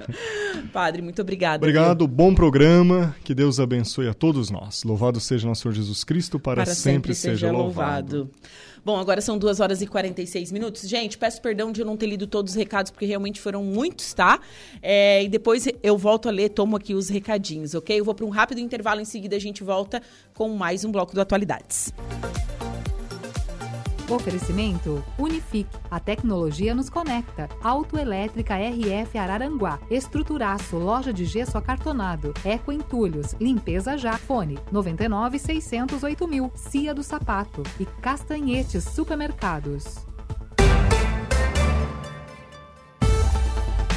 Padre, muito obrigada. Obrigado, bom programa, que Deus abençoe a todos nós. Louvado seja nosso Senhor Jesus Cristo, para, para sempre, seja louvado. Bom, agora são 2 horas e 46 minutos. Gente, peço perdão de eu não ter lido todos os recados, porque realmente foram muitos, tá? É, e depois eu volto a ler, tomo aqui os recadinhos, ok? Eu vou para um rápido intervalo, em seguida a gente volta com mais um bloco do Atualidades. Oferecimento Unifique. A tecnologia nos conecta. Autoelétrica RF Araranguá. Estruturaço. Loja de gesso acartonado. Eco Entulhos. Limpeza já. Fone 99 608 mil. Cia do Sapato. E Castanhetes Supermercados.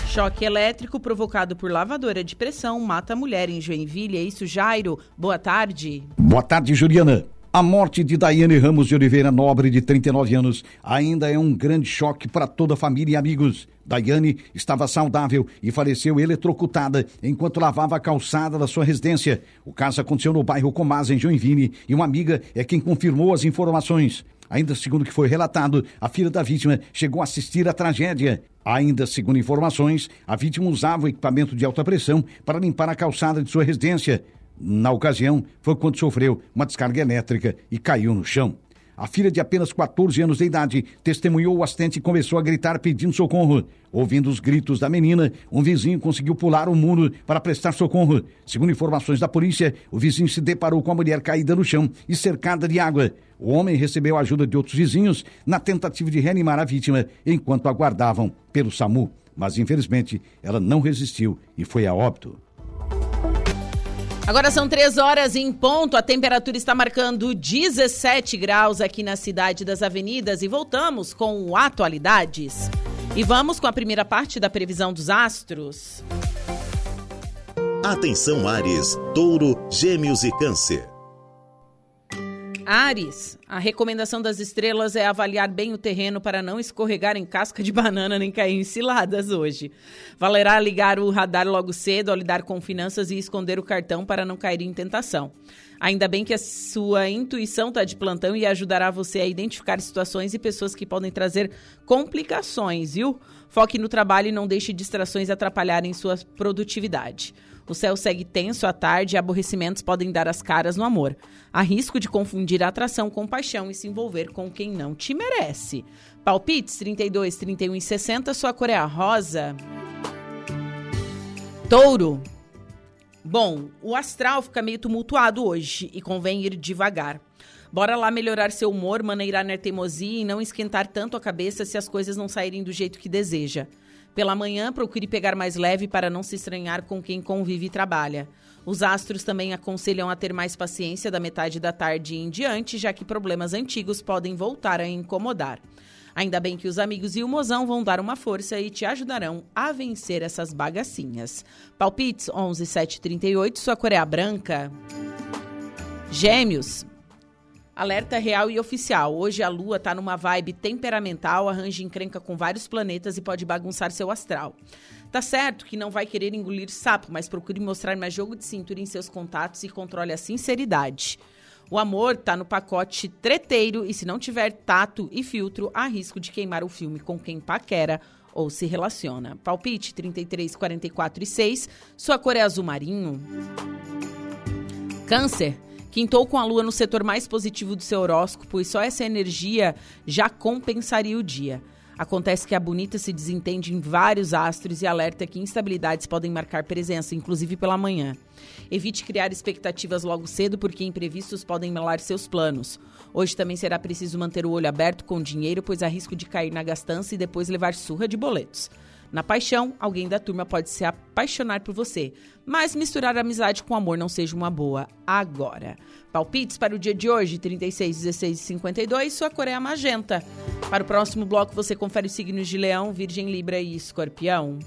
Choque elétrico provocado por lavadora de pressão mata a mulher em Joinville. É isso, Jairo. Boa tarde. Boa tarde, Juliana. A morte de Daiane Ramos de Oliveira Nobre, de 39 anos, ainda é um grande choque para toda a família e amigos. Daiane estava saudável e faleceu eletrocutada enquanto lavava a calçada da sua residência. O caso aconteceu no bairro Comaz, em Joinville, e uma amiga é quem confirmou as informações. Ainda segundo o que foi relatado, a filha da vítima chegou a assistir à tragédia. Ainda segundo informações, a vítima usava o equipamento de alta pressão para limpar a calçada de sua residência. Na ocasião, foi quando sofreu uma descarga elétrica e caiu no chão. A filha de apenas 14 anos de idade testemunhou o acidente e começou a gritar pedindo socorro. Ouvindo os gritos da menina, um vizinho conseguiu pular o muro para prestar socorro. Segundo informações da polícia, o vizinho se deparou com a mulher caída no chão e cercada de água. O homem recebeu a ajuda de outros vizinhos na tentativa de reanimar a vítima enquanto aguardavam pelo SAMU. Mas infelizmente ela não resistiu e foi a óbito. Agora são três horas em ponto, a temperatura está marcando 17 graus aqui na cidade das avenidas e voltamos com atualidades. E vamos com a primeira parte da previsão dos astros. Atenção Ares, Touro, Gêmeos e Câncer. Ares, a recomendação das estrelas é avaliar bem o terreno para não escorregar em casca de banana nem cair em ciladas hoje. Valerá ligar o radar logo cedo ao lidar com finanças e esconder o cartão para não cair em tentação. Ainda bem que a sua intuição está de plantão e ajudará você a identificar situações e pessoas que podem trazer complicações, viu? Foque no trabalho e não deixe distrações atrapalharem sua produtividade. O céu segue tenso à tarde e aborrecimentos podem dar as caras no amor. Há risco de confundir a atração com paixão e se envolver com quem não te merece. Palpites 32, 31 e 60, sua cor é a rosa. Touro. Bom, o astral fica meio tumultuado hoje e convém ir devagar. Bora lá melhorar seu humor, maneirar na teimosia e não esquentar tanto a cabeça se as coisas não saírem do jeito que deseja. Pela manhã, procure pegar mais leve para não se estranhar com quem convive e trabalha. Os astros também aconselham a ter mais paciência da metade da tarde em diante, já que problemas antigos podem voltar a incomodar. Ainda bem que os amigos e o mozão vão dar uma força e te ajudarão a vencer essas bagacinhas. Palpites 11 7 38, sua cor é branca. Gêmeos, Alerta real e oficial. Hoje a Lua está numa vibe temperamental, arranja encrenca com vários planetas e pode bagunçar seu astral. Tá certo que não vai querer engolir sapo, mas procure mostrar mais jogo de cintura em seus contatos e controle a sinceridade. O amor tá no pacote treteiro e se não tiver tato e filtro, há risco de queimar o filme com quem paquera ou se relaciona. Palpite 33, 44 e 6. Sua cor é azul marinho. Câncer. Quintou com a lua no setor mais positivo do seu horóscopo e só essa energia já compensaria o dia. Acontece que a bonita se desentende em vários astros e alerta que instabilidades podem marcar presença, inclusive pela manhã. Evite criar expectativas logo cedo, porque imprevistos podem melar seus planos. Hoje também será preciso manter o olho aberto com dinheiro, pois há risco de cair na gastança e depois levar surra de boletos. Na paixão, alguém da turma pode se apaixonar por você, mas misturar amizade com amor não seja uma boa agora. Palpites para o dia de hoje, 36, 16 e 52, sua cor é a magenta. Para o próximo bloco, você confere os signos de Leão, Virgem, Libra e Escorpião.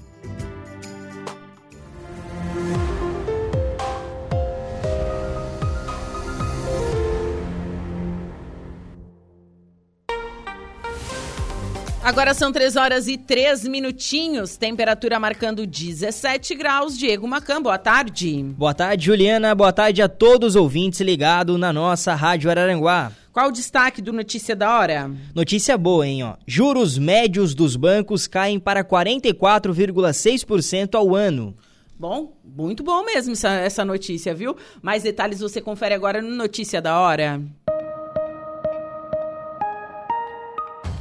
Agora são 3 horas e 3 minutinhos, temperatura marcando 17 graus. Diego Macan, boa tarde. Boa tarde, Juliana. Boa tarde a todos os ouvintes ligados na nossa Rádio Araranguá. Qual o destaque do Notícia da Hora? Notícia boa, hein? Ó. Juros médios dos bancos caem para 44,6% ao ano. Bom, muito bom mesmo essa, essa notícia, viu? Mais detalhes você confere agora no Notícia da Hora.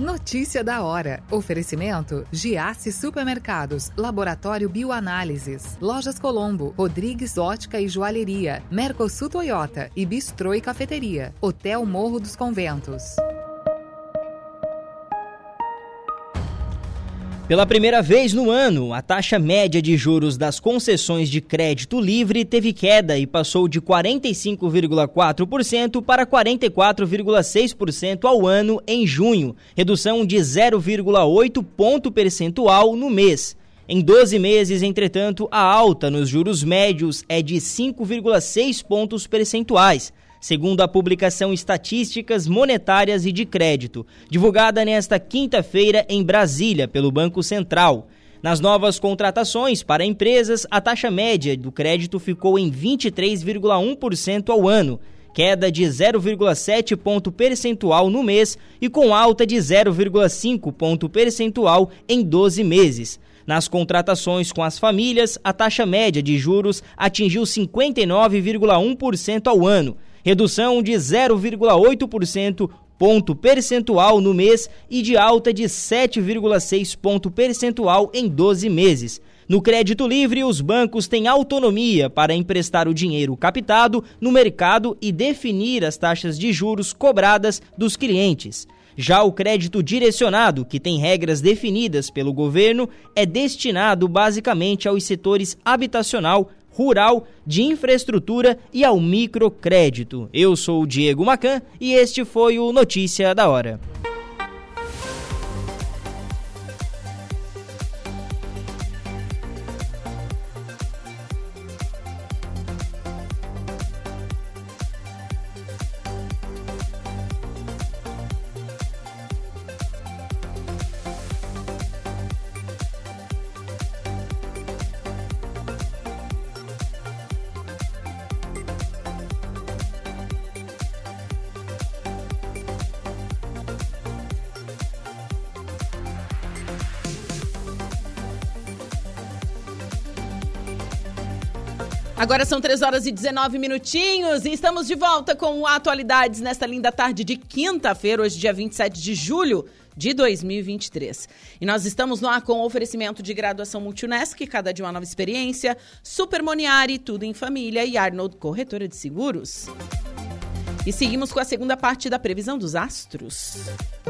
Notícia da hora. Oferecimento: Giasse Supermercados, Laboratório Bioanálises, Lojas Colombo, Rodrigues Ótica e Joalheria, Mercosul Toyota e Bistrô e Cafeteria, Hotel Morro dos Conventos. Pela primeira vez no ano, a taxa média de juros das concessões de crédito livre teve queda e passou de 45,4% para 44,6% ao ano em junho, redução de 0,8 ponto percentual no mês. Em 12 meses, entretanto, a alta nos juros médios é de 5,6 pontos percentuais segundo a publicação Estatísticas Monetárias e de Crédito, divulgada nesta quinta-feira em Brasília pelo Banco Central. Nas novas contratações para empresas, a taxa média do crédito ficou em 23,1% ao ano, queda de 0,7 ponto percentual no mês e com alta de 0,5 ponto percentual em 12 meses. Nas contratações com as famílias, a taxa média de juros atingiu 59,1% ao ano, redução de 0,8% ponto percentual no mês e de alta de 7,6 ponto percentual em 12 meses. No crédito livre, os bancos têm autonomia para emprestar o dinheiro captado no mercado e definir as taxas de juros cobradas dos clientes. Já o crédito direcionado, que tem regras definidas pelo governo, é destinado basicamente aos setores habitacional, rural, de infraestrutura e ao microcrédito. Eu sou o Diego Macan e este foi o Notícia da Hora. Agora são 3 horas e 19 minutinhos e estamos de volta com Atualidades nesta linda tarde de quinta-feira, hoje dia 27 de julho de 2023. E nós estamos no ar com o oferecimento de graduação Multunesc, cada dia uma nova experiência, Super Moniari, tudo em família e Arnold Corretora de Seguros. E seguimos com a segunda parte da previsão dos astros.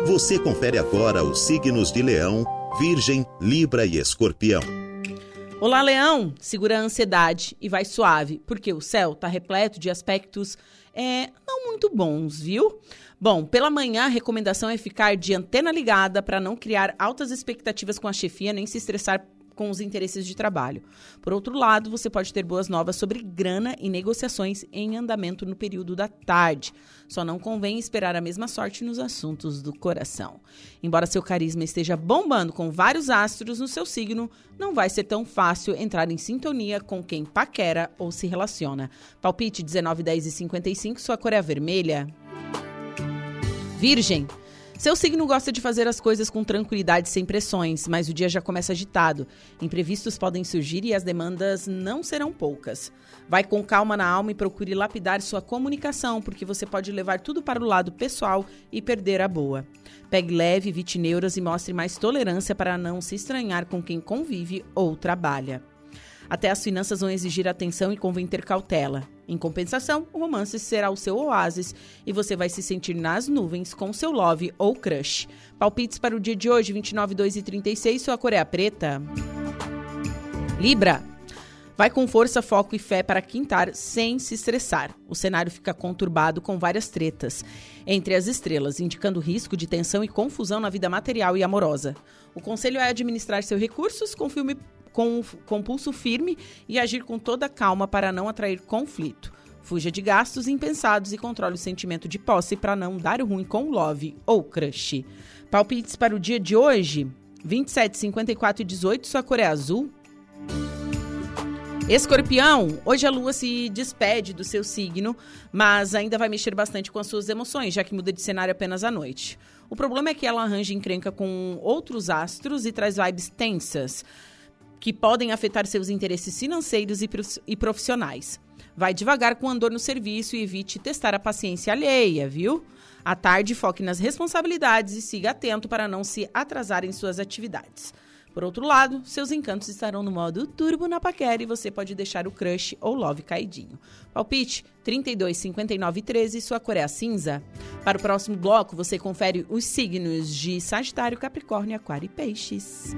Você confere agora os signos de Leão, Virgem, Libra e Escorpião. Olá, Leão! Segura a ansiedade e vai suave, porque o céu está repleto de aspectos é, não muito bons, viu? Bom, pela manhã a recomendação é ficar de antena ligada para não criar altas expectativas com a chefia nem se estressar com os interesses de trabalho. Por outro lado, você pode ter boas novas sobre grana e negociações em andamento no período da tarde. Só não convém esperar a mesma sorte nos assuntos do coração. Embora seu carisma esteja bombando com vários astros no seu signo, não vai ser tão fácil entrar em sintonia com quem paquera ou se relaciona. Palpite 19, 10 e 55, sua cor é vermelha. Virgem. Seu signo gosta de fazer as coisas com tranquilidade sem pressões, mas o dia já começa agitado. Imprevistos podem surgir e as demandas não serão poucas. Vai com calma na alma e procure lapidar sua comunicação, porque você pode levar tudo para o lado pessoal e perder a boa. Pegue leve, evite neuras e mostre mais tolerância para não se estranhar com quem convive ou trabalha. Até as finanças vão exigir atenção e convém ter cautela. Em compensação, o romance será o seu oásis e você vai se sentir nas nuvens com seu love ou crush. Palpites para o dia de hoje, 29, 2 e 36, sua cor é a preta. Libra. Vai com força, foco e fé para quintar sem se estressar. O cenário fica conturbado com várias tretas entre as estrelas, indicando risco de tensão e confusão na vida material e amorosa. O conselho é administrar seus recursos com filme com, com pulso firme e agir com toda calma para não atrair conflito. Fuja de gastos impensados e controle o sentimento de posse para não dar ruim com love ou crush. Palpites para o dia de hoje: 27, 54 e 18, sua cor é azul. Escorpião, hoje a lua se despede do seu signo, mas ainda vai mexer bastante com as suas emoções, já que muda de cenário apenas à noite. O problema é que ela arranja encrenca com outros astros e traz vibes tensas que podem afetar seus interesses financeiros e profissionais. Vai devagar com andor no serviço e evite testar a paciência alheia, viu? À tarde, foque nas responsabilidades e siga atento para não se atrasar em suas atividades. Por outro lado, seus encantos estarão no modo turbo na paquera e você pode deixar o crush ou love caidinho. Palpite 32, 59 13, sua cor é cinza. Para o próximo bloco, você confere os signos de Sagitário, Capricórnio, Aquário e Peixes.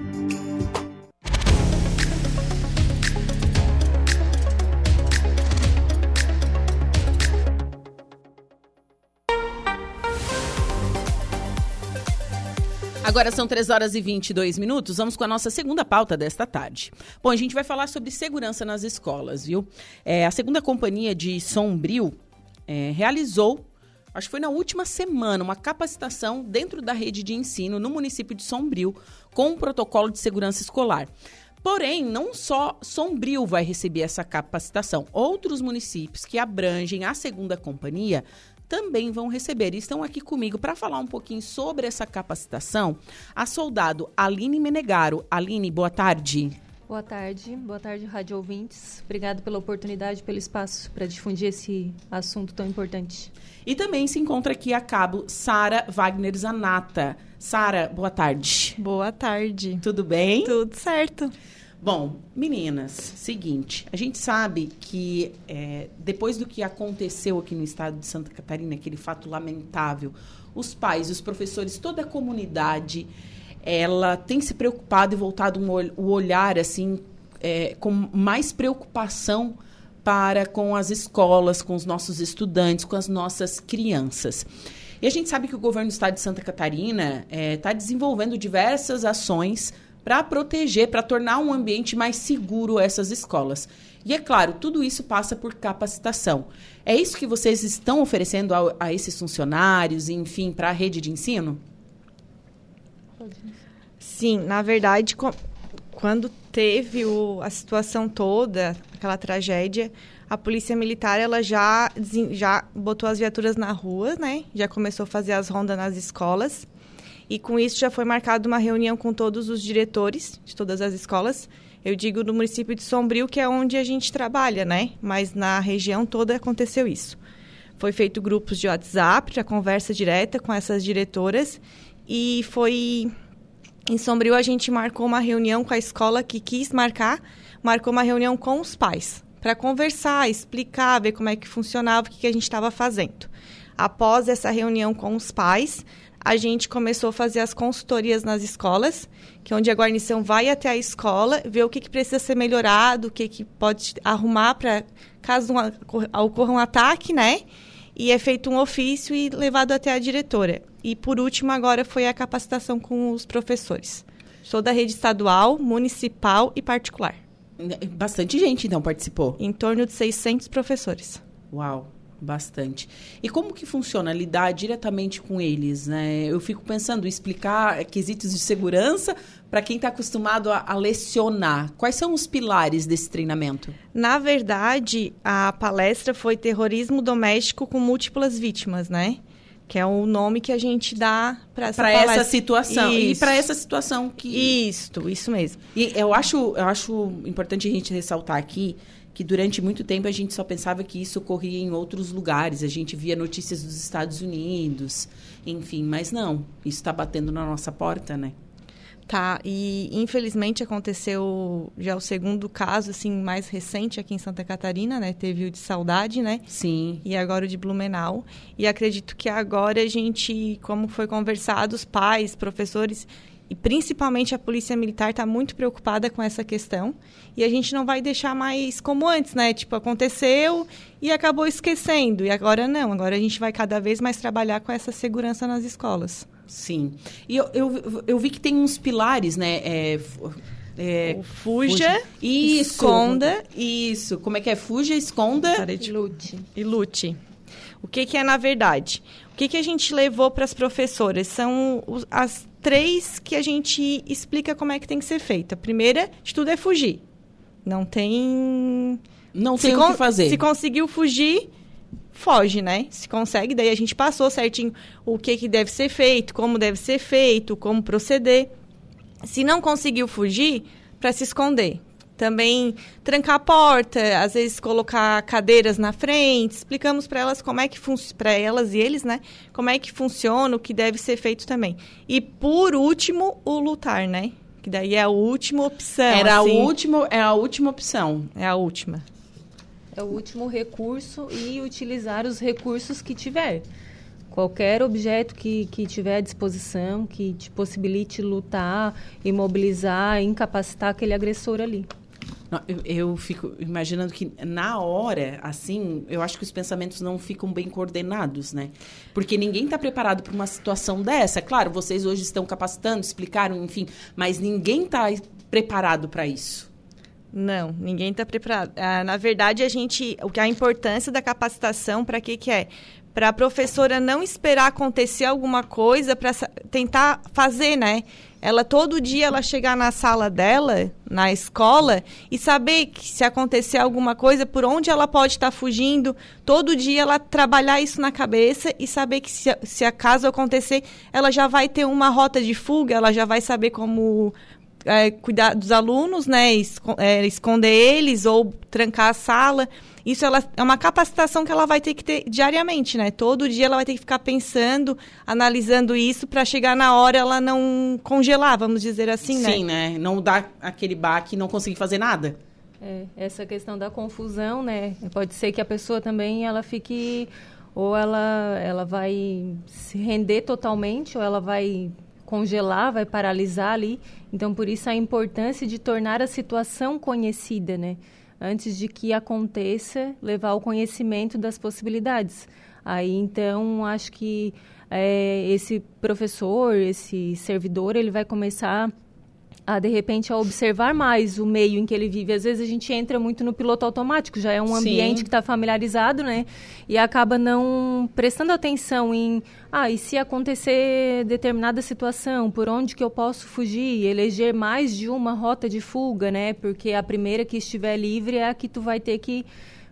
Agora são 3 horas e 22 minutos. Vamos com a nossa segunda pauta desta tarde. Bom, a gente vai falar sobre segurança nas escolas, viu? É, a segunda companhia de Sombrio é, realizou, acho que foi na última semana, uma capacitação dentro da rede de ensino no município de Sombrio com um protocolo de segurança escolar. Porém, não só Sombrio vai receber essa capacitação. Outros municípios que abrangem a segunda companhia também vão receber. E estão aqui comigo para falar um pouquinho sobre essa capacitação a soldado Aline Menegaro. Aline, boa tarde. Boa tarde, boa tarde, rádio ouvintes. Obrigado pela oportunidade, pelo espaço para difundir esse assunto tão importante. E também se encontra aqui a cabo Sara Wagner Zanata. Sara, boa tarde. Boa tarde. Tudo bem? Tudo certo. Bom, meninas, seguinte, a gente sabe que é, depois do que aconteceu aqui no estado de Santa Catarina, aquele fato lamentável, os pais, os professores, toda a comunidade, ela tem se preocupado e voltado um, o olhar assim é, com mais preocupação para com as escolas, com os nossos estudantes, com as nossas crianças. E a gente sabe que o governo do estado de Santa Catarina está é, tá desenvolvendo diversas ações para proteger, para tornar um ambiente mais seguro essas escolas. E é claro, tudo isso passa por capacitação. É isso que vocês estão oferecendo a, a esses funcionários, enfim, para a rede de ensino? Sim, na verdade, quando teve o, a situação toda, aquela tragédia, a polícia militar ela já já botou as viaturas na rua, né? Já começou a fazer as rondas nas escolas. E com isso já foi marcada uma reunião com todos os diretores de todas as escolas. Eu digo no município de Sombrio, que é onde a gente trabalha, né? Mas na região toda aconteceu isso. Foi feito grupos de WhatsApp para conversa direta com essas diretoras e foi em Sombrio a gente marcou uma reunião com a escola que quis marcar, marcou uma reunião com os pais para conversar, explicar, ver como é que funcionava, o que, que a gente estava fazendo. Após essa reunião com os pais, a gente começou a fazer as consultorias nas escolas, que é onde a guarnição vai até a escola, ver o que, que precisa ser melhorado, o que, que pode arrumar para caso ocorra um ataque, né? E é feito um ofício e levado até a diretora. E por último, agora foi a capacitação com os professores. Sou da rede estadual, municipal e particular. Bastante gente, então, participou? Em torno de 600 professores. Uau! Bastante. E como que funciona lidar diretamente com eles? Né? Eu fico pensando, explicar quesitos de segurança para quem está acostumado a, a, lecionar. Quais são os pilares desse treinamento? Na verdade, a palestra foi terrorismo doméstico com múltiplas vítimas, né? Que é o nome que a gente dá para essa, essa situação. Isso. E para essa situação que. Isso, isso mesmo. E eu acho, eu acho importante a gente ressaltar aqui que durante muito tempo a gente só pensava que isso ocorria em outros lugares. A gente via notícias dos Estados Unidos, enfim, mas não. Isso está batendo na nossa porta, né? Tá, e infelizmente aconteceu já o segundo caso, assim, mais recente aqui em Santa Catarina, né? Teve o de Saudade, né? Sim. E agora o de Blumenau. E acredito que agora a gente, como foi conversado, os pais, professores e principalmente a Polícia Militar está muito preocupada com essa questão. E a gente não vai deixar mais como antes, né? Tipo, aconteceu e acabou esquecendo. E agora não, agora a gente vai cada vez mais trabalhar com essa segurança nas escolas. Sim. E eu, eu, eu vi que tem uns pilares, né? É, é, fuja, fuja. Isso. esconda. Isso. Como é que é? Fuja, esconda. E lute. E lute. O que, que é na verdade? O que, que a gente levou para as professoras? São as três que a gente explica como é que tem que ser feita. A primeira de tudo é fugir. Não tem. Não se tem o que fazer. Se conseguiu fugir, foge, né? Se consegue, daí a gente passou certinho o que, que deve ser feito, como deve ser feito, como proceder. Se não conseguiu fugir, para se esconder. Também trancar a porta, às vezes colocar cadeiras na frente, explicamos para elas como é que para elas e eles, né? Como é que funciona, o que deve ser feito também. E por último, o lutar, né? Que daí é a última opção. Era assim. a última, é a última opção. É a última. É o último recurso e utilizar os recursos que tiver. Qualquer objeto que, que tiver à disposição, que te possibilite lutar, imobilizar, incapacitar aquele agressor ali. Não, Eu, eu fico imaginando que na hora, assim, eu acho que os pensamentos não ficam bem coordenados, né? Porque ninguém está preparado para uma situação dessa. Claro, vocês hoje estão capacitando, explicaram, enfim, mas ninguém está preparado para isso. Não, ninguém está preparado. Ah, na verdade, a gente, o que a importância da capacitação para que que é? Para a professora não esperar acontecer alguma coisa para tentar fazer, né? Ela todo dia ela chegar na sala dela, na escola e saber que se acontecer alguma coisa, por onde ela pode estar fugindo. Todo dia ela trabalhar isso na cabeça e saber que se, se acaso acontecer, ela já vai ter uma rota de fuga, ela já vai saber como é, cuidar dos alunos, né, é, esconder eles ou trancar a sala. Isso ela, é uma capacitação que ela vai ter que ter diariamente, né? Todo dia ela vai ter que ficar pensando, analisando isso para chegar na hora ela não congelar, vamos dizer assim, né? Sim, né? Não dar aquele baque e não conseguir fazer nada. É, essa questão da confusão, né? Pode ser que a pessoa também ela fique ou ela ela vai se render totalmente ou ela vai congelar, vai paralisar ali. Então por isso a importância de tornar a situação conhecida, né? Antes de que aconteça, levar ao conhecimento das possibilidades. Aí então acho que é, esse professor, esse servidor, ele vai começar a de repente a observar mais o meio em que ele vive. Às vezes a gente entra muito no piloto automático, já é um Sim. ambiente que está familiarizado, né? E acaba não prestando atenção em, ah, e se acontecer determinada situação, por onde que eu posso fugir, eleger mais de uma rota de fuga, né? Porque a primeira que estiver livre é a que tu vai ter que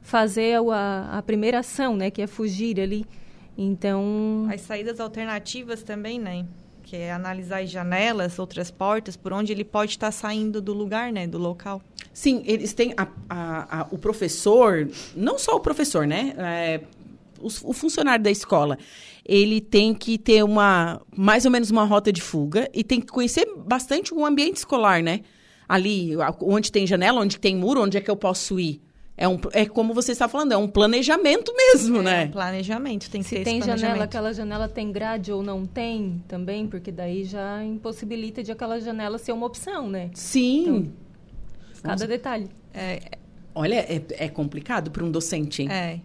fazer a, a primeira ação, né? Que é fugir ali. Então, As saídas alternativas também, né? Que é analisar as janelas, outras portas, por onde ele pode estar saindo do lugar, né? Do local. Sim, eles têm a- a- a- o professor, não só o professor, né? É, os- o, funcionário da escola, ele tem que ter uma mais ou menos uma rota de fuga e tem que conhecer bastante o ambiente escolar, né? Ali, onde tem janela, onde tem muro, onde é que eu posso ir. É, um, é como você está falando, é um planejamento mesmo, né? É, planejamento tem que Se ter tem esse janela, aquela janela tem grade ou não tem também, porque daí já impossibilita de aquela janela ser uma opção, né? Sim. Cada detalhe. Olha, é, é complicado para um docente, hein? É,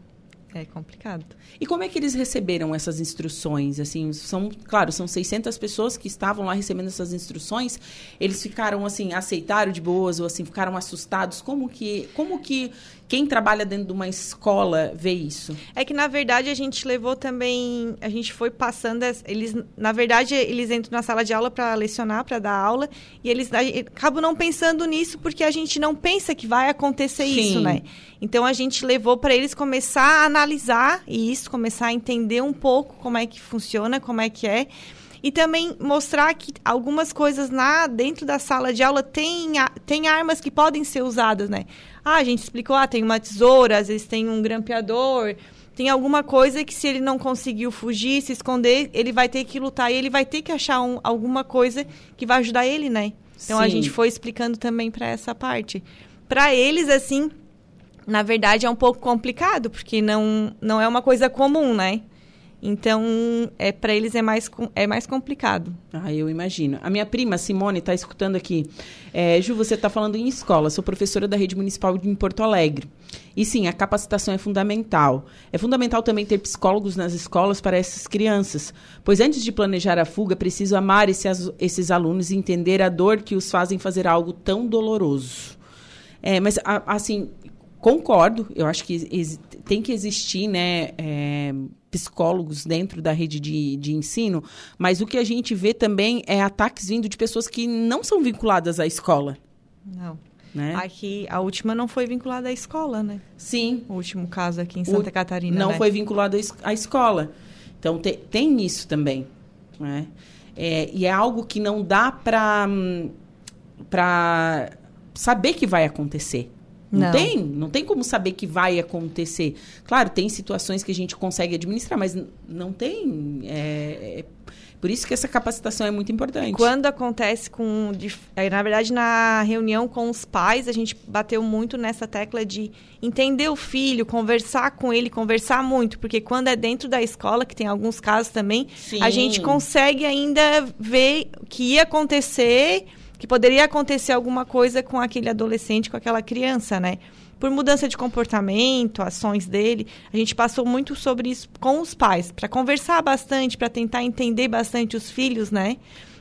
é complicado. E como é que eles receberam essas instruções? Assim, são, claro, são 600 pessoas que estavam lá recebendo essas instruções. Eles ficaram assim, aceitaram de boas ou assim, ficaram assustados? Como que, como que quem trabalha dentro de uma escola vê isso? É que, na verdade, a gente levou também... A gente foi passando... as- Eles, na verdade, eles entram na sala de aula para lecionar, para dar aula. E eles acabam não pensando nisso porque a gente não pensa que vai acontecer Sim. isso, né? Então, a gente levou para eles começar a analisar isso, começar a entender um pouco como é que funciona, como é que é. E também mostrar que algumas coisas na dentro da sala de aula tem, a- tem armas que podem ser usadas, né? Ah, a gente explicou, ah, tem uma tesoura, às vezes tem um grampeador, tem alguma coisa que se ele não conseguiu fugir, se esconder, ele vai ter que lutar e ele vai ter que achar um- alguma coisa que vai ajudar ele, né? Então a Sim. gente foi explicando também para essa parte. Para eles, assim, na verdade é um pouco complicado, porque não, não é uma coisa comum, né? Então, é, para eles é mais, é mais complicado. Ah, eu imagino. A minha prima, Simone, está escutando aqui. É, Ju, você está falando em escola. Sou professora da rede municipal em Porto Alegre. E sim, a capacitação é fundamental. É fundamental também ter psicólogos nas escolas para essas crianças. Pois antes de planejar a fuga, preciso amar esse as- esses alunos e entender a dor que os fazem fazer algo tão doloroso. É, mas, assim, concordo. Eu acho que tem que existir, né, é, psicólogos dentro da rede de, de ensino, mas o que a gente vê também é ataques vindo de pessoas que não são vinculadas à escola, Não. né? Aqui, a última não foi vinculada à escola, né? Sim, O último caso aqui em O- Santa Catarina, não né? foi vinculado à es- à escola. Então, te- tem isso também. Né? É, e é algo que não dá para para saber que vai acontecer. Não, Não. tem, não tem como saber que vai acontecer. Claro, tem situações que a gente consegue administrar, mas não tem. é, é Por isso que essa capacitação é muito importante. Quando acontece com. É, na verdade, na reunião com os pais, a gente bateu muito nessa tecla de entender o filho, conversar com ele, conversar muito. Porque quando é dentro da escola, que tem alguns casos também, Sim. a gente consegue ainda ver o que ia acontecer, que poderia acontecer alguma coisa com aquele adolescente, com aquela criança, né? por mudança de comportamento, ações dele. A gente passou muito sobre isso com os pais, para conversar bastante, para tentar entender bastante os filhos, né?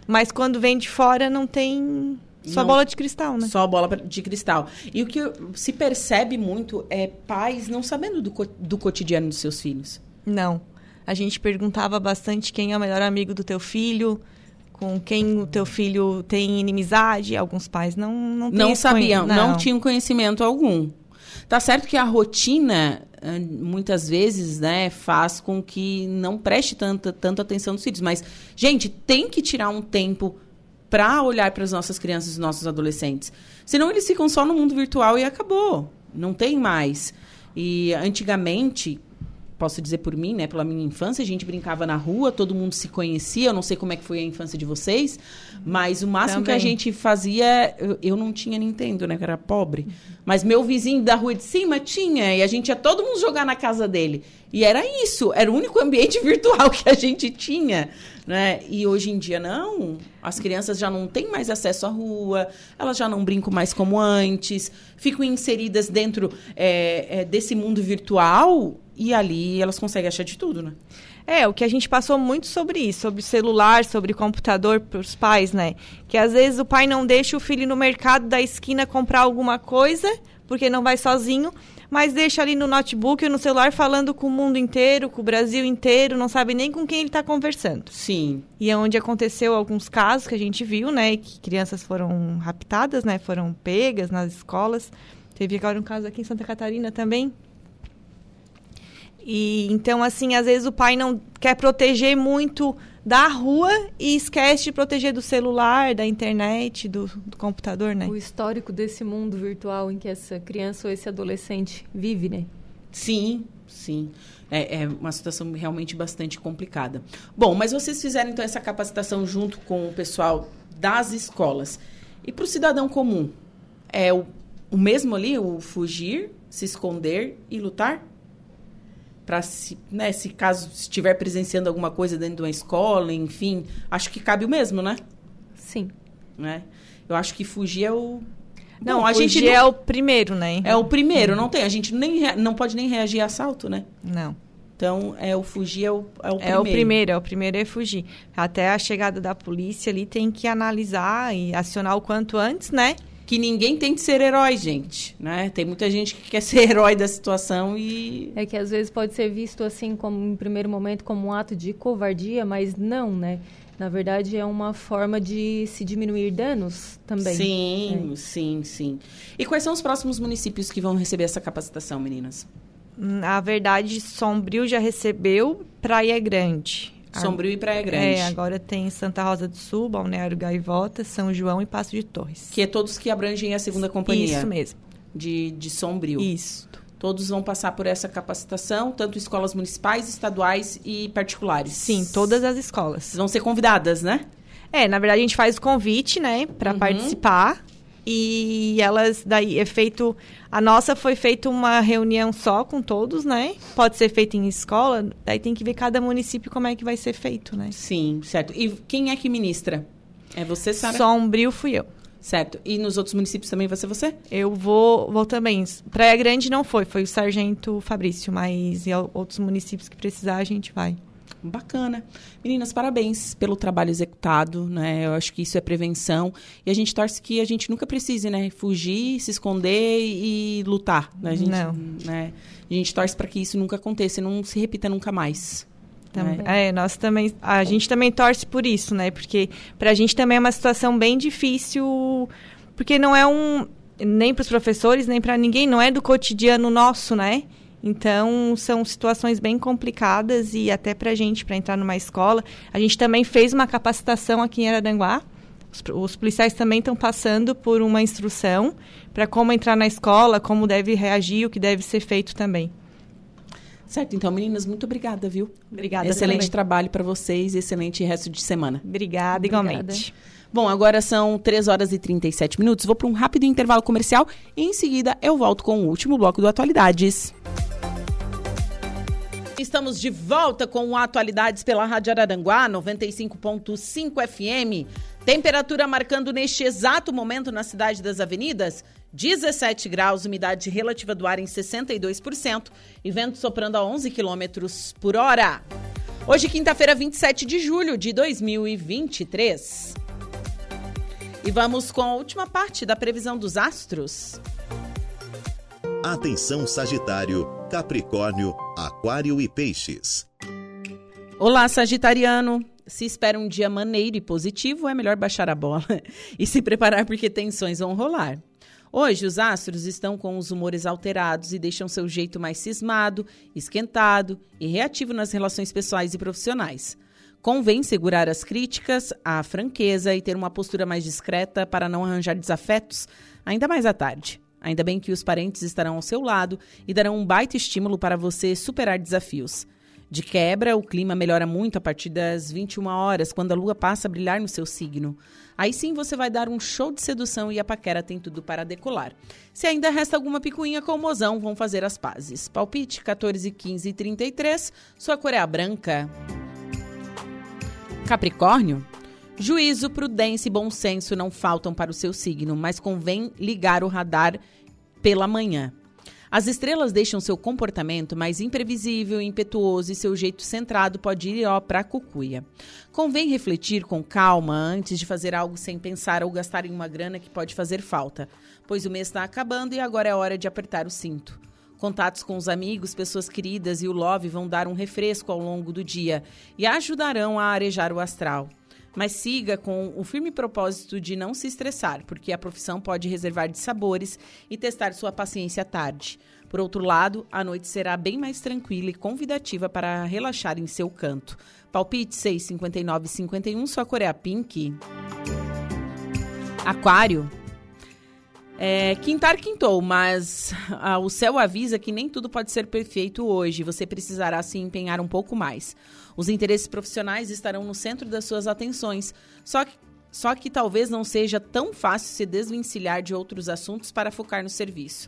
Mas quando vem de fora não tem só não, bola de cristal, né? Só bola de cristal. E o que se percebe muito é pais não sabendo do, do cotidiano dos seus filhos. Não. A gente perguntava bastante quem é o melhor amigo do teu filho, com quem o teu filho tem inimizade. Alguns pais não não, não sabiam, não. não tinham conhecimento algum. Tá certo que a rotina eh, muitas vezes, né, faz com que não preste tanta, tanta atenção nos filhos. Mas, gente, tem que tirar um tempo para olhar para as nossas crianças e nossos adolescentes. Senão eles ficam só no mundo virtual e acabou. Não tem mais. E antigamente, posso dizer por mim, né, pela minha infância, a gente brincava na rua, todo mundo se conhecia. Eu não sei como é que foi a infância de vocês, mas o máximo Também. que a gente fazia, eu, eu, não tinha Nintendo, né, que era pobre. Mas meu vizinho da rua de cima tinha e a gente ia todo mundo jogar na casa dele. E era isso, era o único ambiente virtual que a gente tinha, né? E hoje em dia não, as crianças já não têm mais acesso à rua, elas já não brincam mais como antes, ficam inseridas dentro é, é, desse mundo virtual e ali elas conseguem achar de tudo, né? É, o que a gente passou muito sobre isso, sobre celular, sobre computador para os pais, né? Que às vezes o pai não deixa o filho no mercado da esquina comprar alguma coisa, porque não vai sozinho, mas deixa ali no notebook ou no celular falando com o mundo inteiro, com o Brasil inteiro, não sabe nem com quem ele está conversando. Sim. E é onde aconteceu alguns casos que a gente viu, né? Que crianças foram raptadas, né? Foram pegas nas escolas. Teve agora um caso aqui em Santa Catarina também, e então, assim, às vezes o pai não quer proteger muito da rua e esquece de proteger do celular, da internet, do, do, computador, né? O histórico desse mundo virtual em que essa criança ou esse adolescente vive, né? Sim, sim. É, é uma situação realmente bastante complicada. Bom, mas vocês fizeram então essa capacitação junto com o pessoal das escolas. E para o cidadão comum, é o, o mesmo ali, o fugir, se esconder e lutar? Para se, né, se caso estiver presenciando alguma coisa dentro de uma escola, enfim, acho que cabe o mesmo, né? Sim. Né? Eu acho que fugir é o não, não a gente não... é o primeiro, né? É o primeiro, não tem, a gente nem não pode nem reagir a assalto, né? Não. Então, é o fugir é o, é o primeiro. É o primeiro, é o primeiro é fugir. Até a chegada da polícia ali tem que analisar e acionar o quanto antes, né? Que ninguém tem de ser herói, gente, né? Tem muita gente que quer ser herói da situação e é que às vezes pode ser visto assim como em primeiro momento como um ato de covardia, mas não, né? Na verdade é uma forma de se diminuir danos também. Sim, é. sim, sim. E quais são os próximos municípios que vão receber essa capacitação, meninas? Na verdade, Sombrio já recebeu, Praia Grande. Sombrio e Praia Grande. É, agora tem Santa Rosa do Sul, Balneário Gaivota, São João e Passo de Torres. Que é todos que abrangem a segunda companhia. Isso mesmo. De, de Sombrio. Isso. Todos vão passar por essa capacitação, tanto escolas municipais, estaduais e particulares. Sim, todas as escolas. Vão ser convidadas, né? É, na verdade a gente faz o convite, né, para uhum. participar e elas daí é feito a nossa foi feita uma reunião só com todos, né? Pode ser feita em escola, daí tem que ver cada município como é que vai ser feito, né? Sim, certo. E quem é que ministra? É você, Sara? Sombrio fui eu. Certo. E nos outros municípios também vai ser você? Eu vou, vou também. Praia Grande não foi, foi o Sargento Fabrício, mas em outros municípios que precisar a gente vai. Bacana. Meninas, parabéns pelo trabalho executado, né? Eu acho que isso é prevenção. E a gente torce que a gente nunca precise, né? Fugir, se esconder e lutar. Né? A gente, não. Né? A gente torce para que isso nunca aconteça e não se repita nunca mais. Também. Né? É, nós também, a gente também torce por isso, né? Porque para a gente também é uma situação bem difícil, porque não é um nem para os professores nem para ninguém, não é do cotidiano nosso, né? Então, são situações bem complicadas e até para a gente, para entrar numa escola. A gente também fez uma capacitação aqui em Araranguá. Os, os policiais também estão passando por uma instrução para como entrar na escola, como deve reagir, o que deve ser feito também. Certo, então, meninas, muito obrigada, viu? Obrigada. Excelente também. trabalho para vocês, excelente resto de semana. Obrigada, Obrigada. igualmente. Bom, agora são 3 horas e 37 minutos. Vou para um rápido intervalo comercial e em seguida eu volto com o último bloco do Atualidades. Estamos de volta com Atualidades pela Rádio Araranguá, 95.5 FM. Temperatura marcando neste exato momento na cidade das avenidas 17 graus, umidade relativa do ar em 62% e vento soprando a 11 quilômetros por hora. Hoje, quinta-feira, 27 de julho de 2023. E vamos com a última parte da previsão dos astros. Atenção Sagitário, Capricórnio, Aquário e Peixes. Olá, Sagitariano. Se espera um dia maneiro e positivo, é melhor baixar a bola e se preparar porque tensões vão rolar. Hoje, os astros estão com os humores alterados e deixam seu jeito mais cismado, esquentado e reativo nas relações pessoais e profissionais. Convém segurar as críticas, a franqueza e ter uma postura mais discreta para não arranjar desafetos, ainda mais à tarde. Ainda bem que os parentes estarão ao seu lado e darão um baita estímulo para você superar desafios. De quebra, o clima melhora muito a partir das 21 horas, quando a lua passa a brilhar no seu signo. Aí sim você vai dar um show de sedução e a paquera tem tudo para decolar. Se ainda resta alguma picuinha com o mozão, vão fazer as pazes. Palpite 14, 15 e 33, sua cor é a branca. Capricórnio? Juízo, prudência e bom senso não faltam para o seu signo, mas convém ligar o radar pela manhã. As estrelas deixam seu comportamento mais imprevisível, impetuoso e seu jeito centrado pode ir ó pra cucuia. Convém refletir com calma antes de fazer algo sem pensar ou gastar em uma grana que pode fazer falta, pois o mês está acabando e agora é hora de apertar o cinto. Contatos com os amigos, pessoas queridas e o love vão dar um refresco ao longo do dia e ajudarão a arejar o astral. Mas siga com o firme propósito de não se estressar, porque a profissão pode reservar de sabores e testar sua paciência à tarde. Por outro lado, a noite será bem mais tranquila e convidativa para relaxar em seu canto. Palpite 6, 59 51, sua cor é a pink. Aquário. É, quintar quintou, mas ah, o céu avisa que nem tudo pode ser perfeito hoje. Você precisará se empenhar um pouco mais. Os interesses profissionais estarão no centro das suas atenções, só que, só que talvez não seja tão fácil se desvencilhar de outros assuntos para focar no serviço.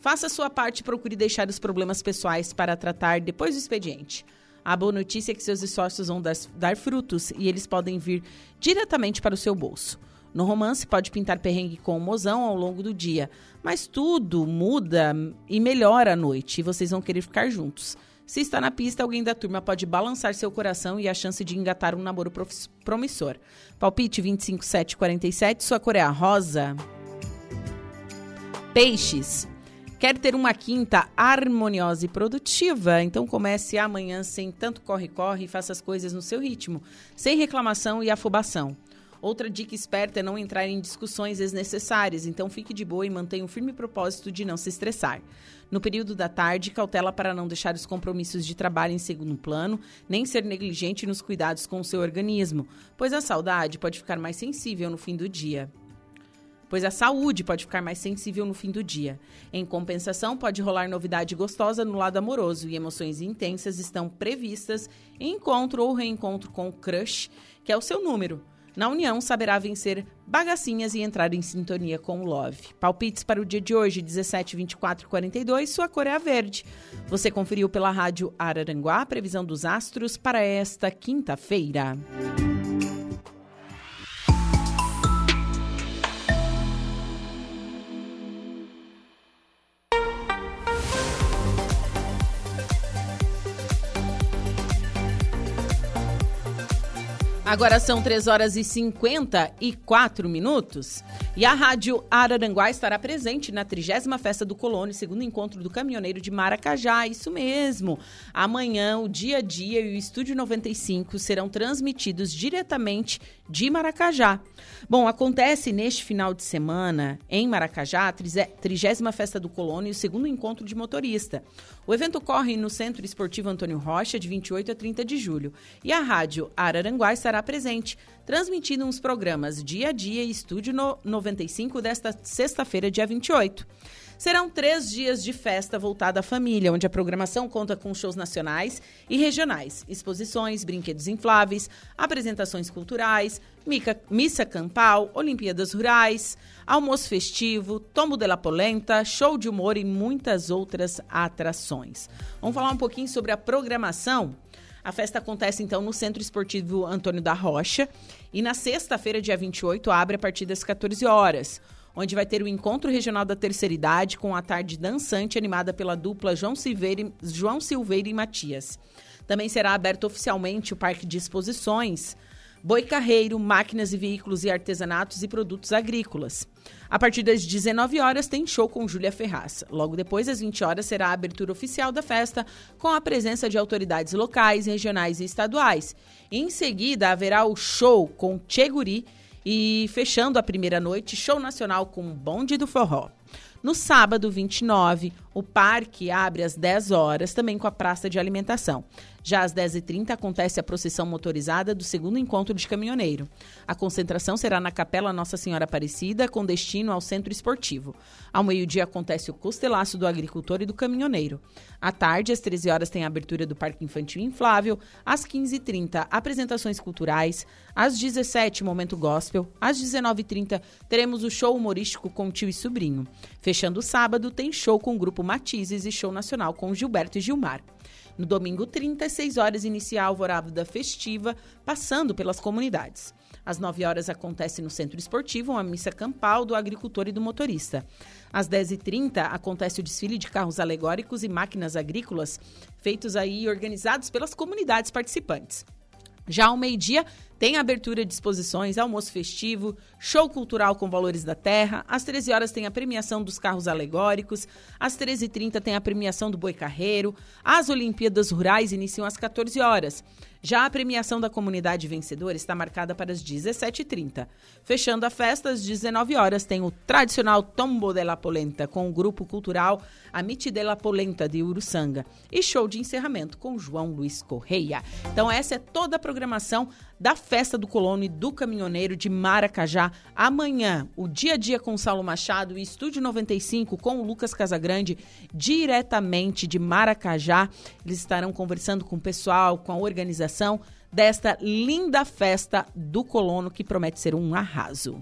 Faça a sua parte e procure deixar os problemas pessoais para tratar depois do expediente. A boa notícia é que seus esforços vão dar, dar frutos e eles podem vir diretamente para o seu bolso. No romance, pode pintar perrengue com o mozão ao longo do dia, mas tudo muda e melhora à noite e vocês vão querer ficar juntos. Se está na pista, alguém da turma pode balançar seu coração e a chance de engatar um namoro promissor. Palpite 25747, sua cor é a rosa. Peixes. Quer ter uma quinta harmoniosa e produtiva? Então comece amanhã sem tanto corre-corre e faça as coisas no seu ritmo, sem reclamação e afobação. Outra dica esperta é não entrar em discussões desnecessárias, então fique de boa e mantenha um firme propósito de não se estressar. No período da tarde, cautela para não deixar os compromissos de trabalho em segundo plano, nem ser negligente nos cuidados com o seu organismo, pois a saudade pode ficar mais sensível no fim do dia pois a saúde pode ficar mais sensível no fim do dia. Em compensação, pode rolar novidade gostosa no lado amoroso e emoções intensas estão previstas em encontro ou reencontro com o crush, que é o seu número. Na união, saberá vencer bagacinhas e entrar em sintonia com o love. Palpites para o dia de hoje, 17, 24 e 42, sua cor é a verde. Você conferiu pela rádio Araranguá a previsão dos astros para esta quinta-feira. Agora são 3 horas e 54 minutos e a Rádio Araranguá estará presente na 30 Festa do Colônia, segundo encontro do caminhoneiro de Maracajá. Isso mesmo. Amanhã, o dia a dia e o Estúdio 95 serão transmitidos diretamente de Maracajá. Bom, acontece neste final de semana, em Maracajá, a 30 Festa do Colônia e o segundo encontro de motorista. O evento ocorre no Centro Esportivo Antônio Rocha, de 28 a 30 de julho. E a Rádio Araranguá estará estará presente, transmitindo os programas Dia a Dia e Estúdio 95 desta sexta-feira, dia 28. Serão três dias de festa voltada à família, onde a programação conta com shows nacionais e regionais, exposições, brinquedos infláveis, apresentações culturais, missa campal, Olimpíadas Rurais, almoço festivo, tombo de la polenta, show de humor e muitas outras atrações. Vamos falar um pouquinho sobre a programação? A festa acontece então no Centro Esportivo Antônio da Rocha e na sexta-feira, dia 28, abre a partir das 14 horas onde vai ter o Encontro Regional da Terceira Idade com a tarde dançante animada pela dupla João Silveira, João Silveira e Matias. Também será aberto oficialmente o Parque de Exposições, Boi Carreiro, máquinas e veículos e artesanatos e produtos agrícolas. A partir das 19 horas tem show com Júlia Ferraz. Logo depois, às 20 horas, será a abertura oficial da festa, com a presença de autoridades locais, regionais e estaduais. Em seguida, haverá o show com Cheguri e fechando a primeira noite, show nacional com Bonde do Forró. No sábado, 29, o parque abre às 10 horas, também com a praça de alimentação. Já às 10h30 acontece a procissão motorizada do segundo encontro de caminhoneiro. A concentração será na Capela Nossa Senhora Aparecida, com destino ao centro esportivo. Ao meio-dia acontece o costelaço do agricultor e do caminhoneiro. À tarde, às 13 horas, tem a abertura do Parque Infantil Inflável. Às 15h30, apresentações culturais. Às 17 momento gospel. Às 19h30, teremos o show humorístico com tio e sobrinho. Fechando o sábado, tem show com o grupo Matizes e show nacional com Gilberto e Gilmar. No domingo 36 horas, inicia a alvorada festiva, passando pelas comunidades. Às 9 horas acontece no Centro Esportivo uma missa campal do agricultor e do motorista. Às 10h30 acontece o desfile de carros alegóricos e máquinas agrícolas, feitos aí e organizados pelas comunidades participantes. Já ao meio-dia, tem abertura de exposições, almoço festivo, show cultural com valores da terra. Às 13 horas tem a premiação dos carros alegóricos. Às 13h30 tem a premiação do boi carreiro. As Olimpíadas Rurais iniciam às 14 horas. Já a premiação da comunidade vencedora está marcada para as 17h30. Fechando a festa, às 19 horas tem o tradicional Tombo de la Polenta com o grupo cultural Amite de la Polenta de Uruçanga e show de encerramento com João Luiz Correia. Então essa é toda a programação da Festa do Colono e do Caminhoneiro de Maracajá. Amanhã, o Dia a Dia com Saulo Machado e Estúdio 95 com o Lucas Casagrande, diretamente de Maracajá. Eles estarão conversando com o pessoal, com a organização desta linda festa do colono que promete ser um arraso.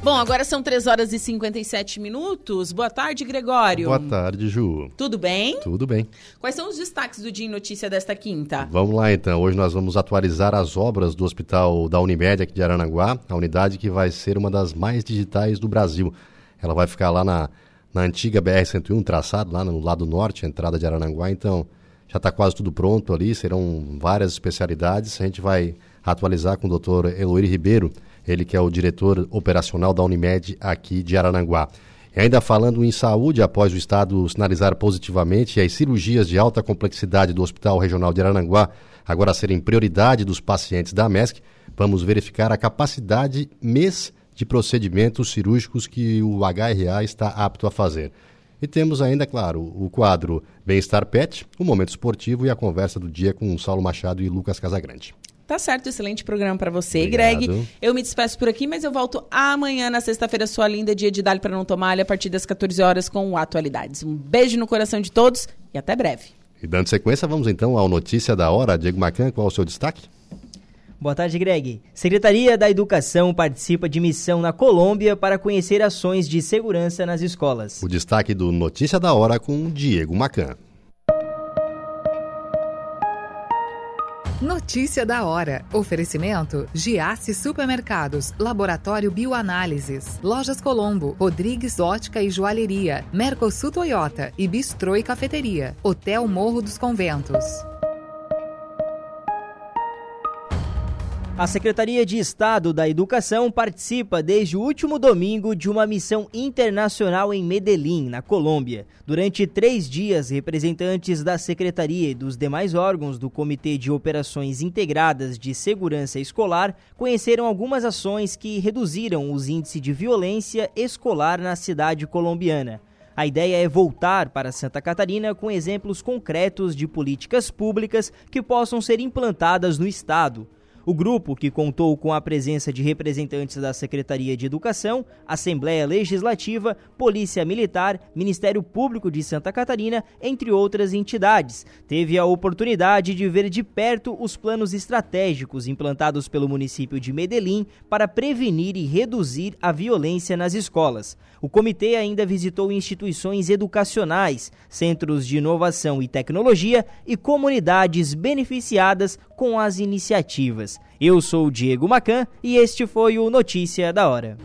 Bom, agora são 3 horas e 57 minutos. Boa tarde, Gregório. Boa tarde, Ju. Tudo bem? Tudo bem. Quais são os destaques do Dia em Notícia desta quinta? Vamos lá, então. Hoje nós vamos atualizar as obras do Hospital da Unimed aqui de Aranaguá, a unidade que vai ser uma das mais digitais do Brasil. Ela vai ficar lá na, na antiga BR-101, traçado lá no lado norte, a entrada de Aranaguá. Então, já está quase tudo pronto ali, serão várias especialidades. A gente vai atualizar com o doutor Eloir Ribeiro, ele que é o diretor operacional da Unimed aqui de Arananguá. E ainda falando em saúde, após o Estado sinalizar positivamente as cirurgias de alta complexidade do Hospital Regional de Arananguá agora serem prioridade dos pacientes da MESC, vamos verificar a capacidade mês de procedimentos cirúrgicos que o HRA está apto a fazer. E temos ainda, claro, o quadro Bem-Estar Pet, o momento esportivo e a conversa do dia com Saulo Machado e Lucas Casagrande. Tá certo, excelente programa para você, Obrigado. Greg. Eu me despeço por aqui, mas eu volto amanhã, na sexta-feira, sua linda, dia de Dali para não tomar, a partir das 14 horas, com o Atualidades. Um beijo no coração de todos e até breve. E dando sequência, vamos então ao Notícia da Hora. Diego Macan, qual é o seu destaque? Boa tarde, Greg. Secretaria da Educação participa de missão na Colômbia para conhecer ações de segurança nas escolas. O destaque do Notícia da Hora com Diego Macan. Notícia da hora. Oferecimento: Giasse Supermercados, Laboratório Bioanálises, Lojas Colombo, Rodrigues Ótica e Joalheria, Mercosul Toyota e Bistrô e Cafeteria, Hotel Morro dos Conventos. A Secretaria de Estado da Educação participa desde o último domingo de uma missão internacional em Medellín, na Colômbia. Durante três dias, representantes da Secretaria e dos demais órgãos do Comitê de Operações Integradas de Segurança Escolar conheceram algumas ações que reduziram os índices de violência escolar na cidade colombiana. A ideia é voltar para Santa Catarina com exemplos concretos de políticas públicas que possam ser implantadas no estado. O grupo, que contou com a presença de representantes da Secretaria de Educação, Assembleia Legislativa, Polícia Militar, Ministério Público de Santa Catarina, entre outras entidades, teve a oportunidade de ver de perto os planos estratégicos implantados pelo município de Medellín para prevenir e reduzir a violência nas escolas. O comitê ainda visitou instituições educacionais, centros de inovação e tecnologia e comunidades beneficiadas com as iniciativas. Eu sou Diego Macan e este foi o Notícia da Hora.